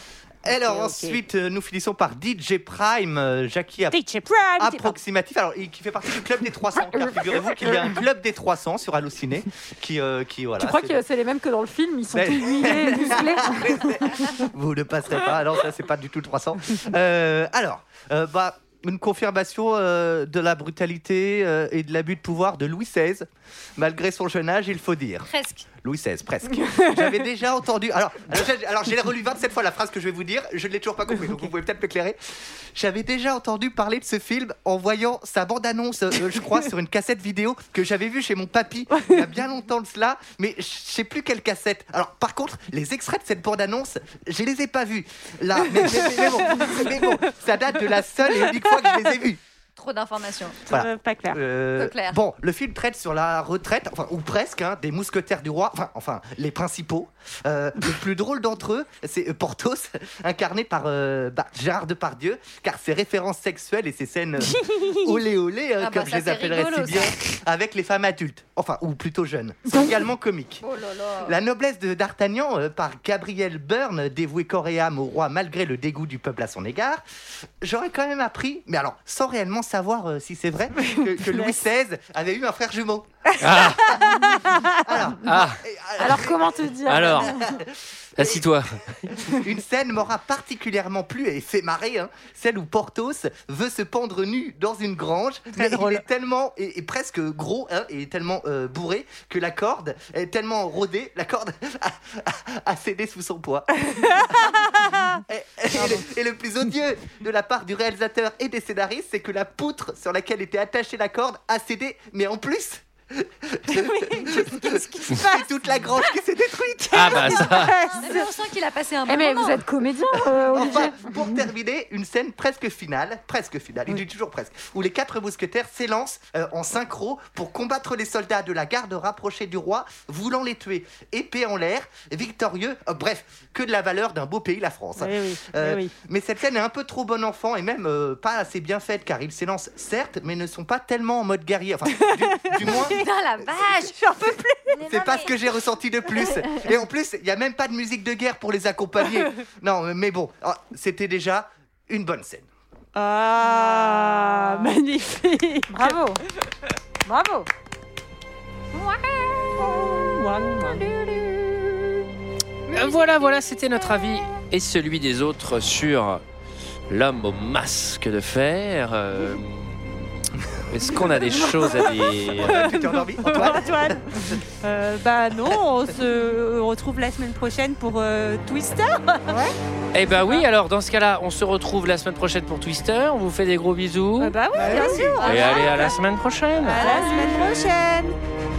Alors ensuite, euh, nous finissons par DJ Prime, euh, Jackie DJ Prime, approximatif, alors il- qui fait partie du club des 300. car figurez-vous qu'il y a un club des 300 sur Allociné qui, euh, qui voilà. tu crois que c'est les mêmes que dans le film Ils sont Mais- tous huilés, musclés. Vous ne passerez pas. Non, ça c'est pas du tout le 300. Euh, alors, euh, bah. Une confirmation euh, de la brutalité euh, et de l'abus de pouvoir de Louis XVI, malgré son jeune âge, il faut dire. Presque. Louis XVI, presque. J'avais déjà entendu. Alors, alors, j'ai- relu 27 fois la phrase que je vais vous dire. Je ne l'ai toujours pas compris, donc vous pouvez peut-être m'éclairer. J'avais déjà entendu parler de ce film en voyant sa bande-annonce, euh, je crois, sur une cassette vidéo que j'avais vue chez mon papy il y a bien longtemps de cela, mais je sais plus quelle cassette. Alors, par contre, les extraits de cette bande-annonce, je les ai pas vus. Là, mais, mais- mais bon, mais bon, ça date de la seule et unique fois que je les ai vus. Trop d'informations. Voilà. pas clair. Euh, clair. Bon, le film traite sur la retraite, enfin, ou presque, hein, des mousquetaires du roi, enfin, enfin les principaux. Euh, le plus drôle d'entre eux, c'est euh, Porthos, incarné par euh, bah, Gérard Depardieu, car ses références sexuelles et ses scènes euh, olé olé, hein, Ah bah comme je les appellerais rigolo, si bien, avec les femmes adultes, enfin, ou plutôt jeunes, sont également comiques. Oh là là. La noblesse de D'Artagnan, euh, par Gabriel Byrne, dévoué corps et âme au roi malgré le dégoût du peuple à son égard, j'aurais quand même appris, mais alors sans réellement savoir euh, si c'est vrai, que, que Louis XVI avait eu un frère jumeau. Ah, Alors, ah, Alors comment te dire? Alors, assis-toi. une scène m'aura particulièrement plu et fait marrer, hein, celle où Porthos veut se pendre nu dans une grange, mais il est tellement et, et presque gros hein, et tellement euh, bourré que la corde est tellement rodée, la corde a, a- a cédé sous son poids. et, et le, et le plus odieux de la part du réalisateur et des scénaristes, c'est que la poutre sur laquelle était attachée la corde a cédé, mais en plus. C'est toute la grange qui s'est détruite. Ah bah ça. Mais on sent qu'il a passé un bon Eh mais moment. vous êtes comédien, euh, Enfin, pour terminer, une scène presque finale, presque finale, il dit toujours presque, où les quatre mousquetaires s'élancent euh, en synchro pour combattre les soldats de la garde rapprochée du roi, voulant les tuer, épée en l'air, victorieux, euh, bref, que de la valeur d'un beau pays, la France. Oui, oui, Euh, oui, oui. Mais cette scène est un peu trop bon enfant et même euh, pas assez bien faite car ils s'élancent certes, mais ne sont pas tellement en mode guerrier. Enfin, du, du moins, Putain la vache J'en peux plus. C'est pas mais- ce que j'ai ressenti de plus. Et en plus, il n'y a même pas de musique de guerre pour les accompagner. Non, mais bon, ah, c'était déjà une bonne scène. Ah, magnifique. Bravo Bravo Euh, Voilà, voilà, c'était notre avis et celui des autres sur l'homme au masque de fer. Euh, Est-ce qu'on a des choses à dire Antoine Antoine. Euh, bah non, on se retrouve la semaine prochaine pour euh, Twister. Eh ben oui, alors dans ce cas-là, on se retrouve la semaine prochaine pour Twister. On vous fait des gros bisous. Euh, bah oui, bien sûr. Et allez à la semaine prochaine. À la semaine prochaine.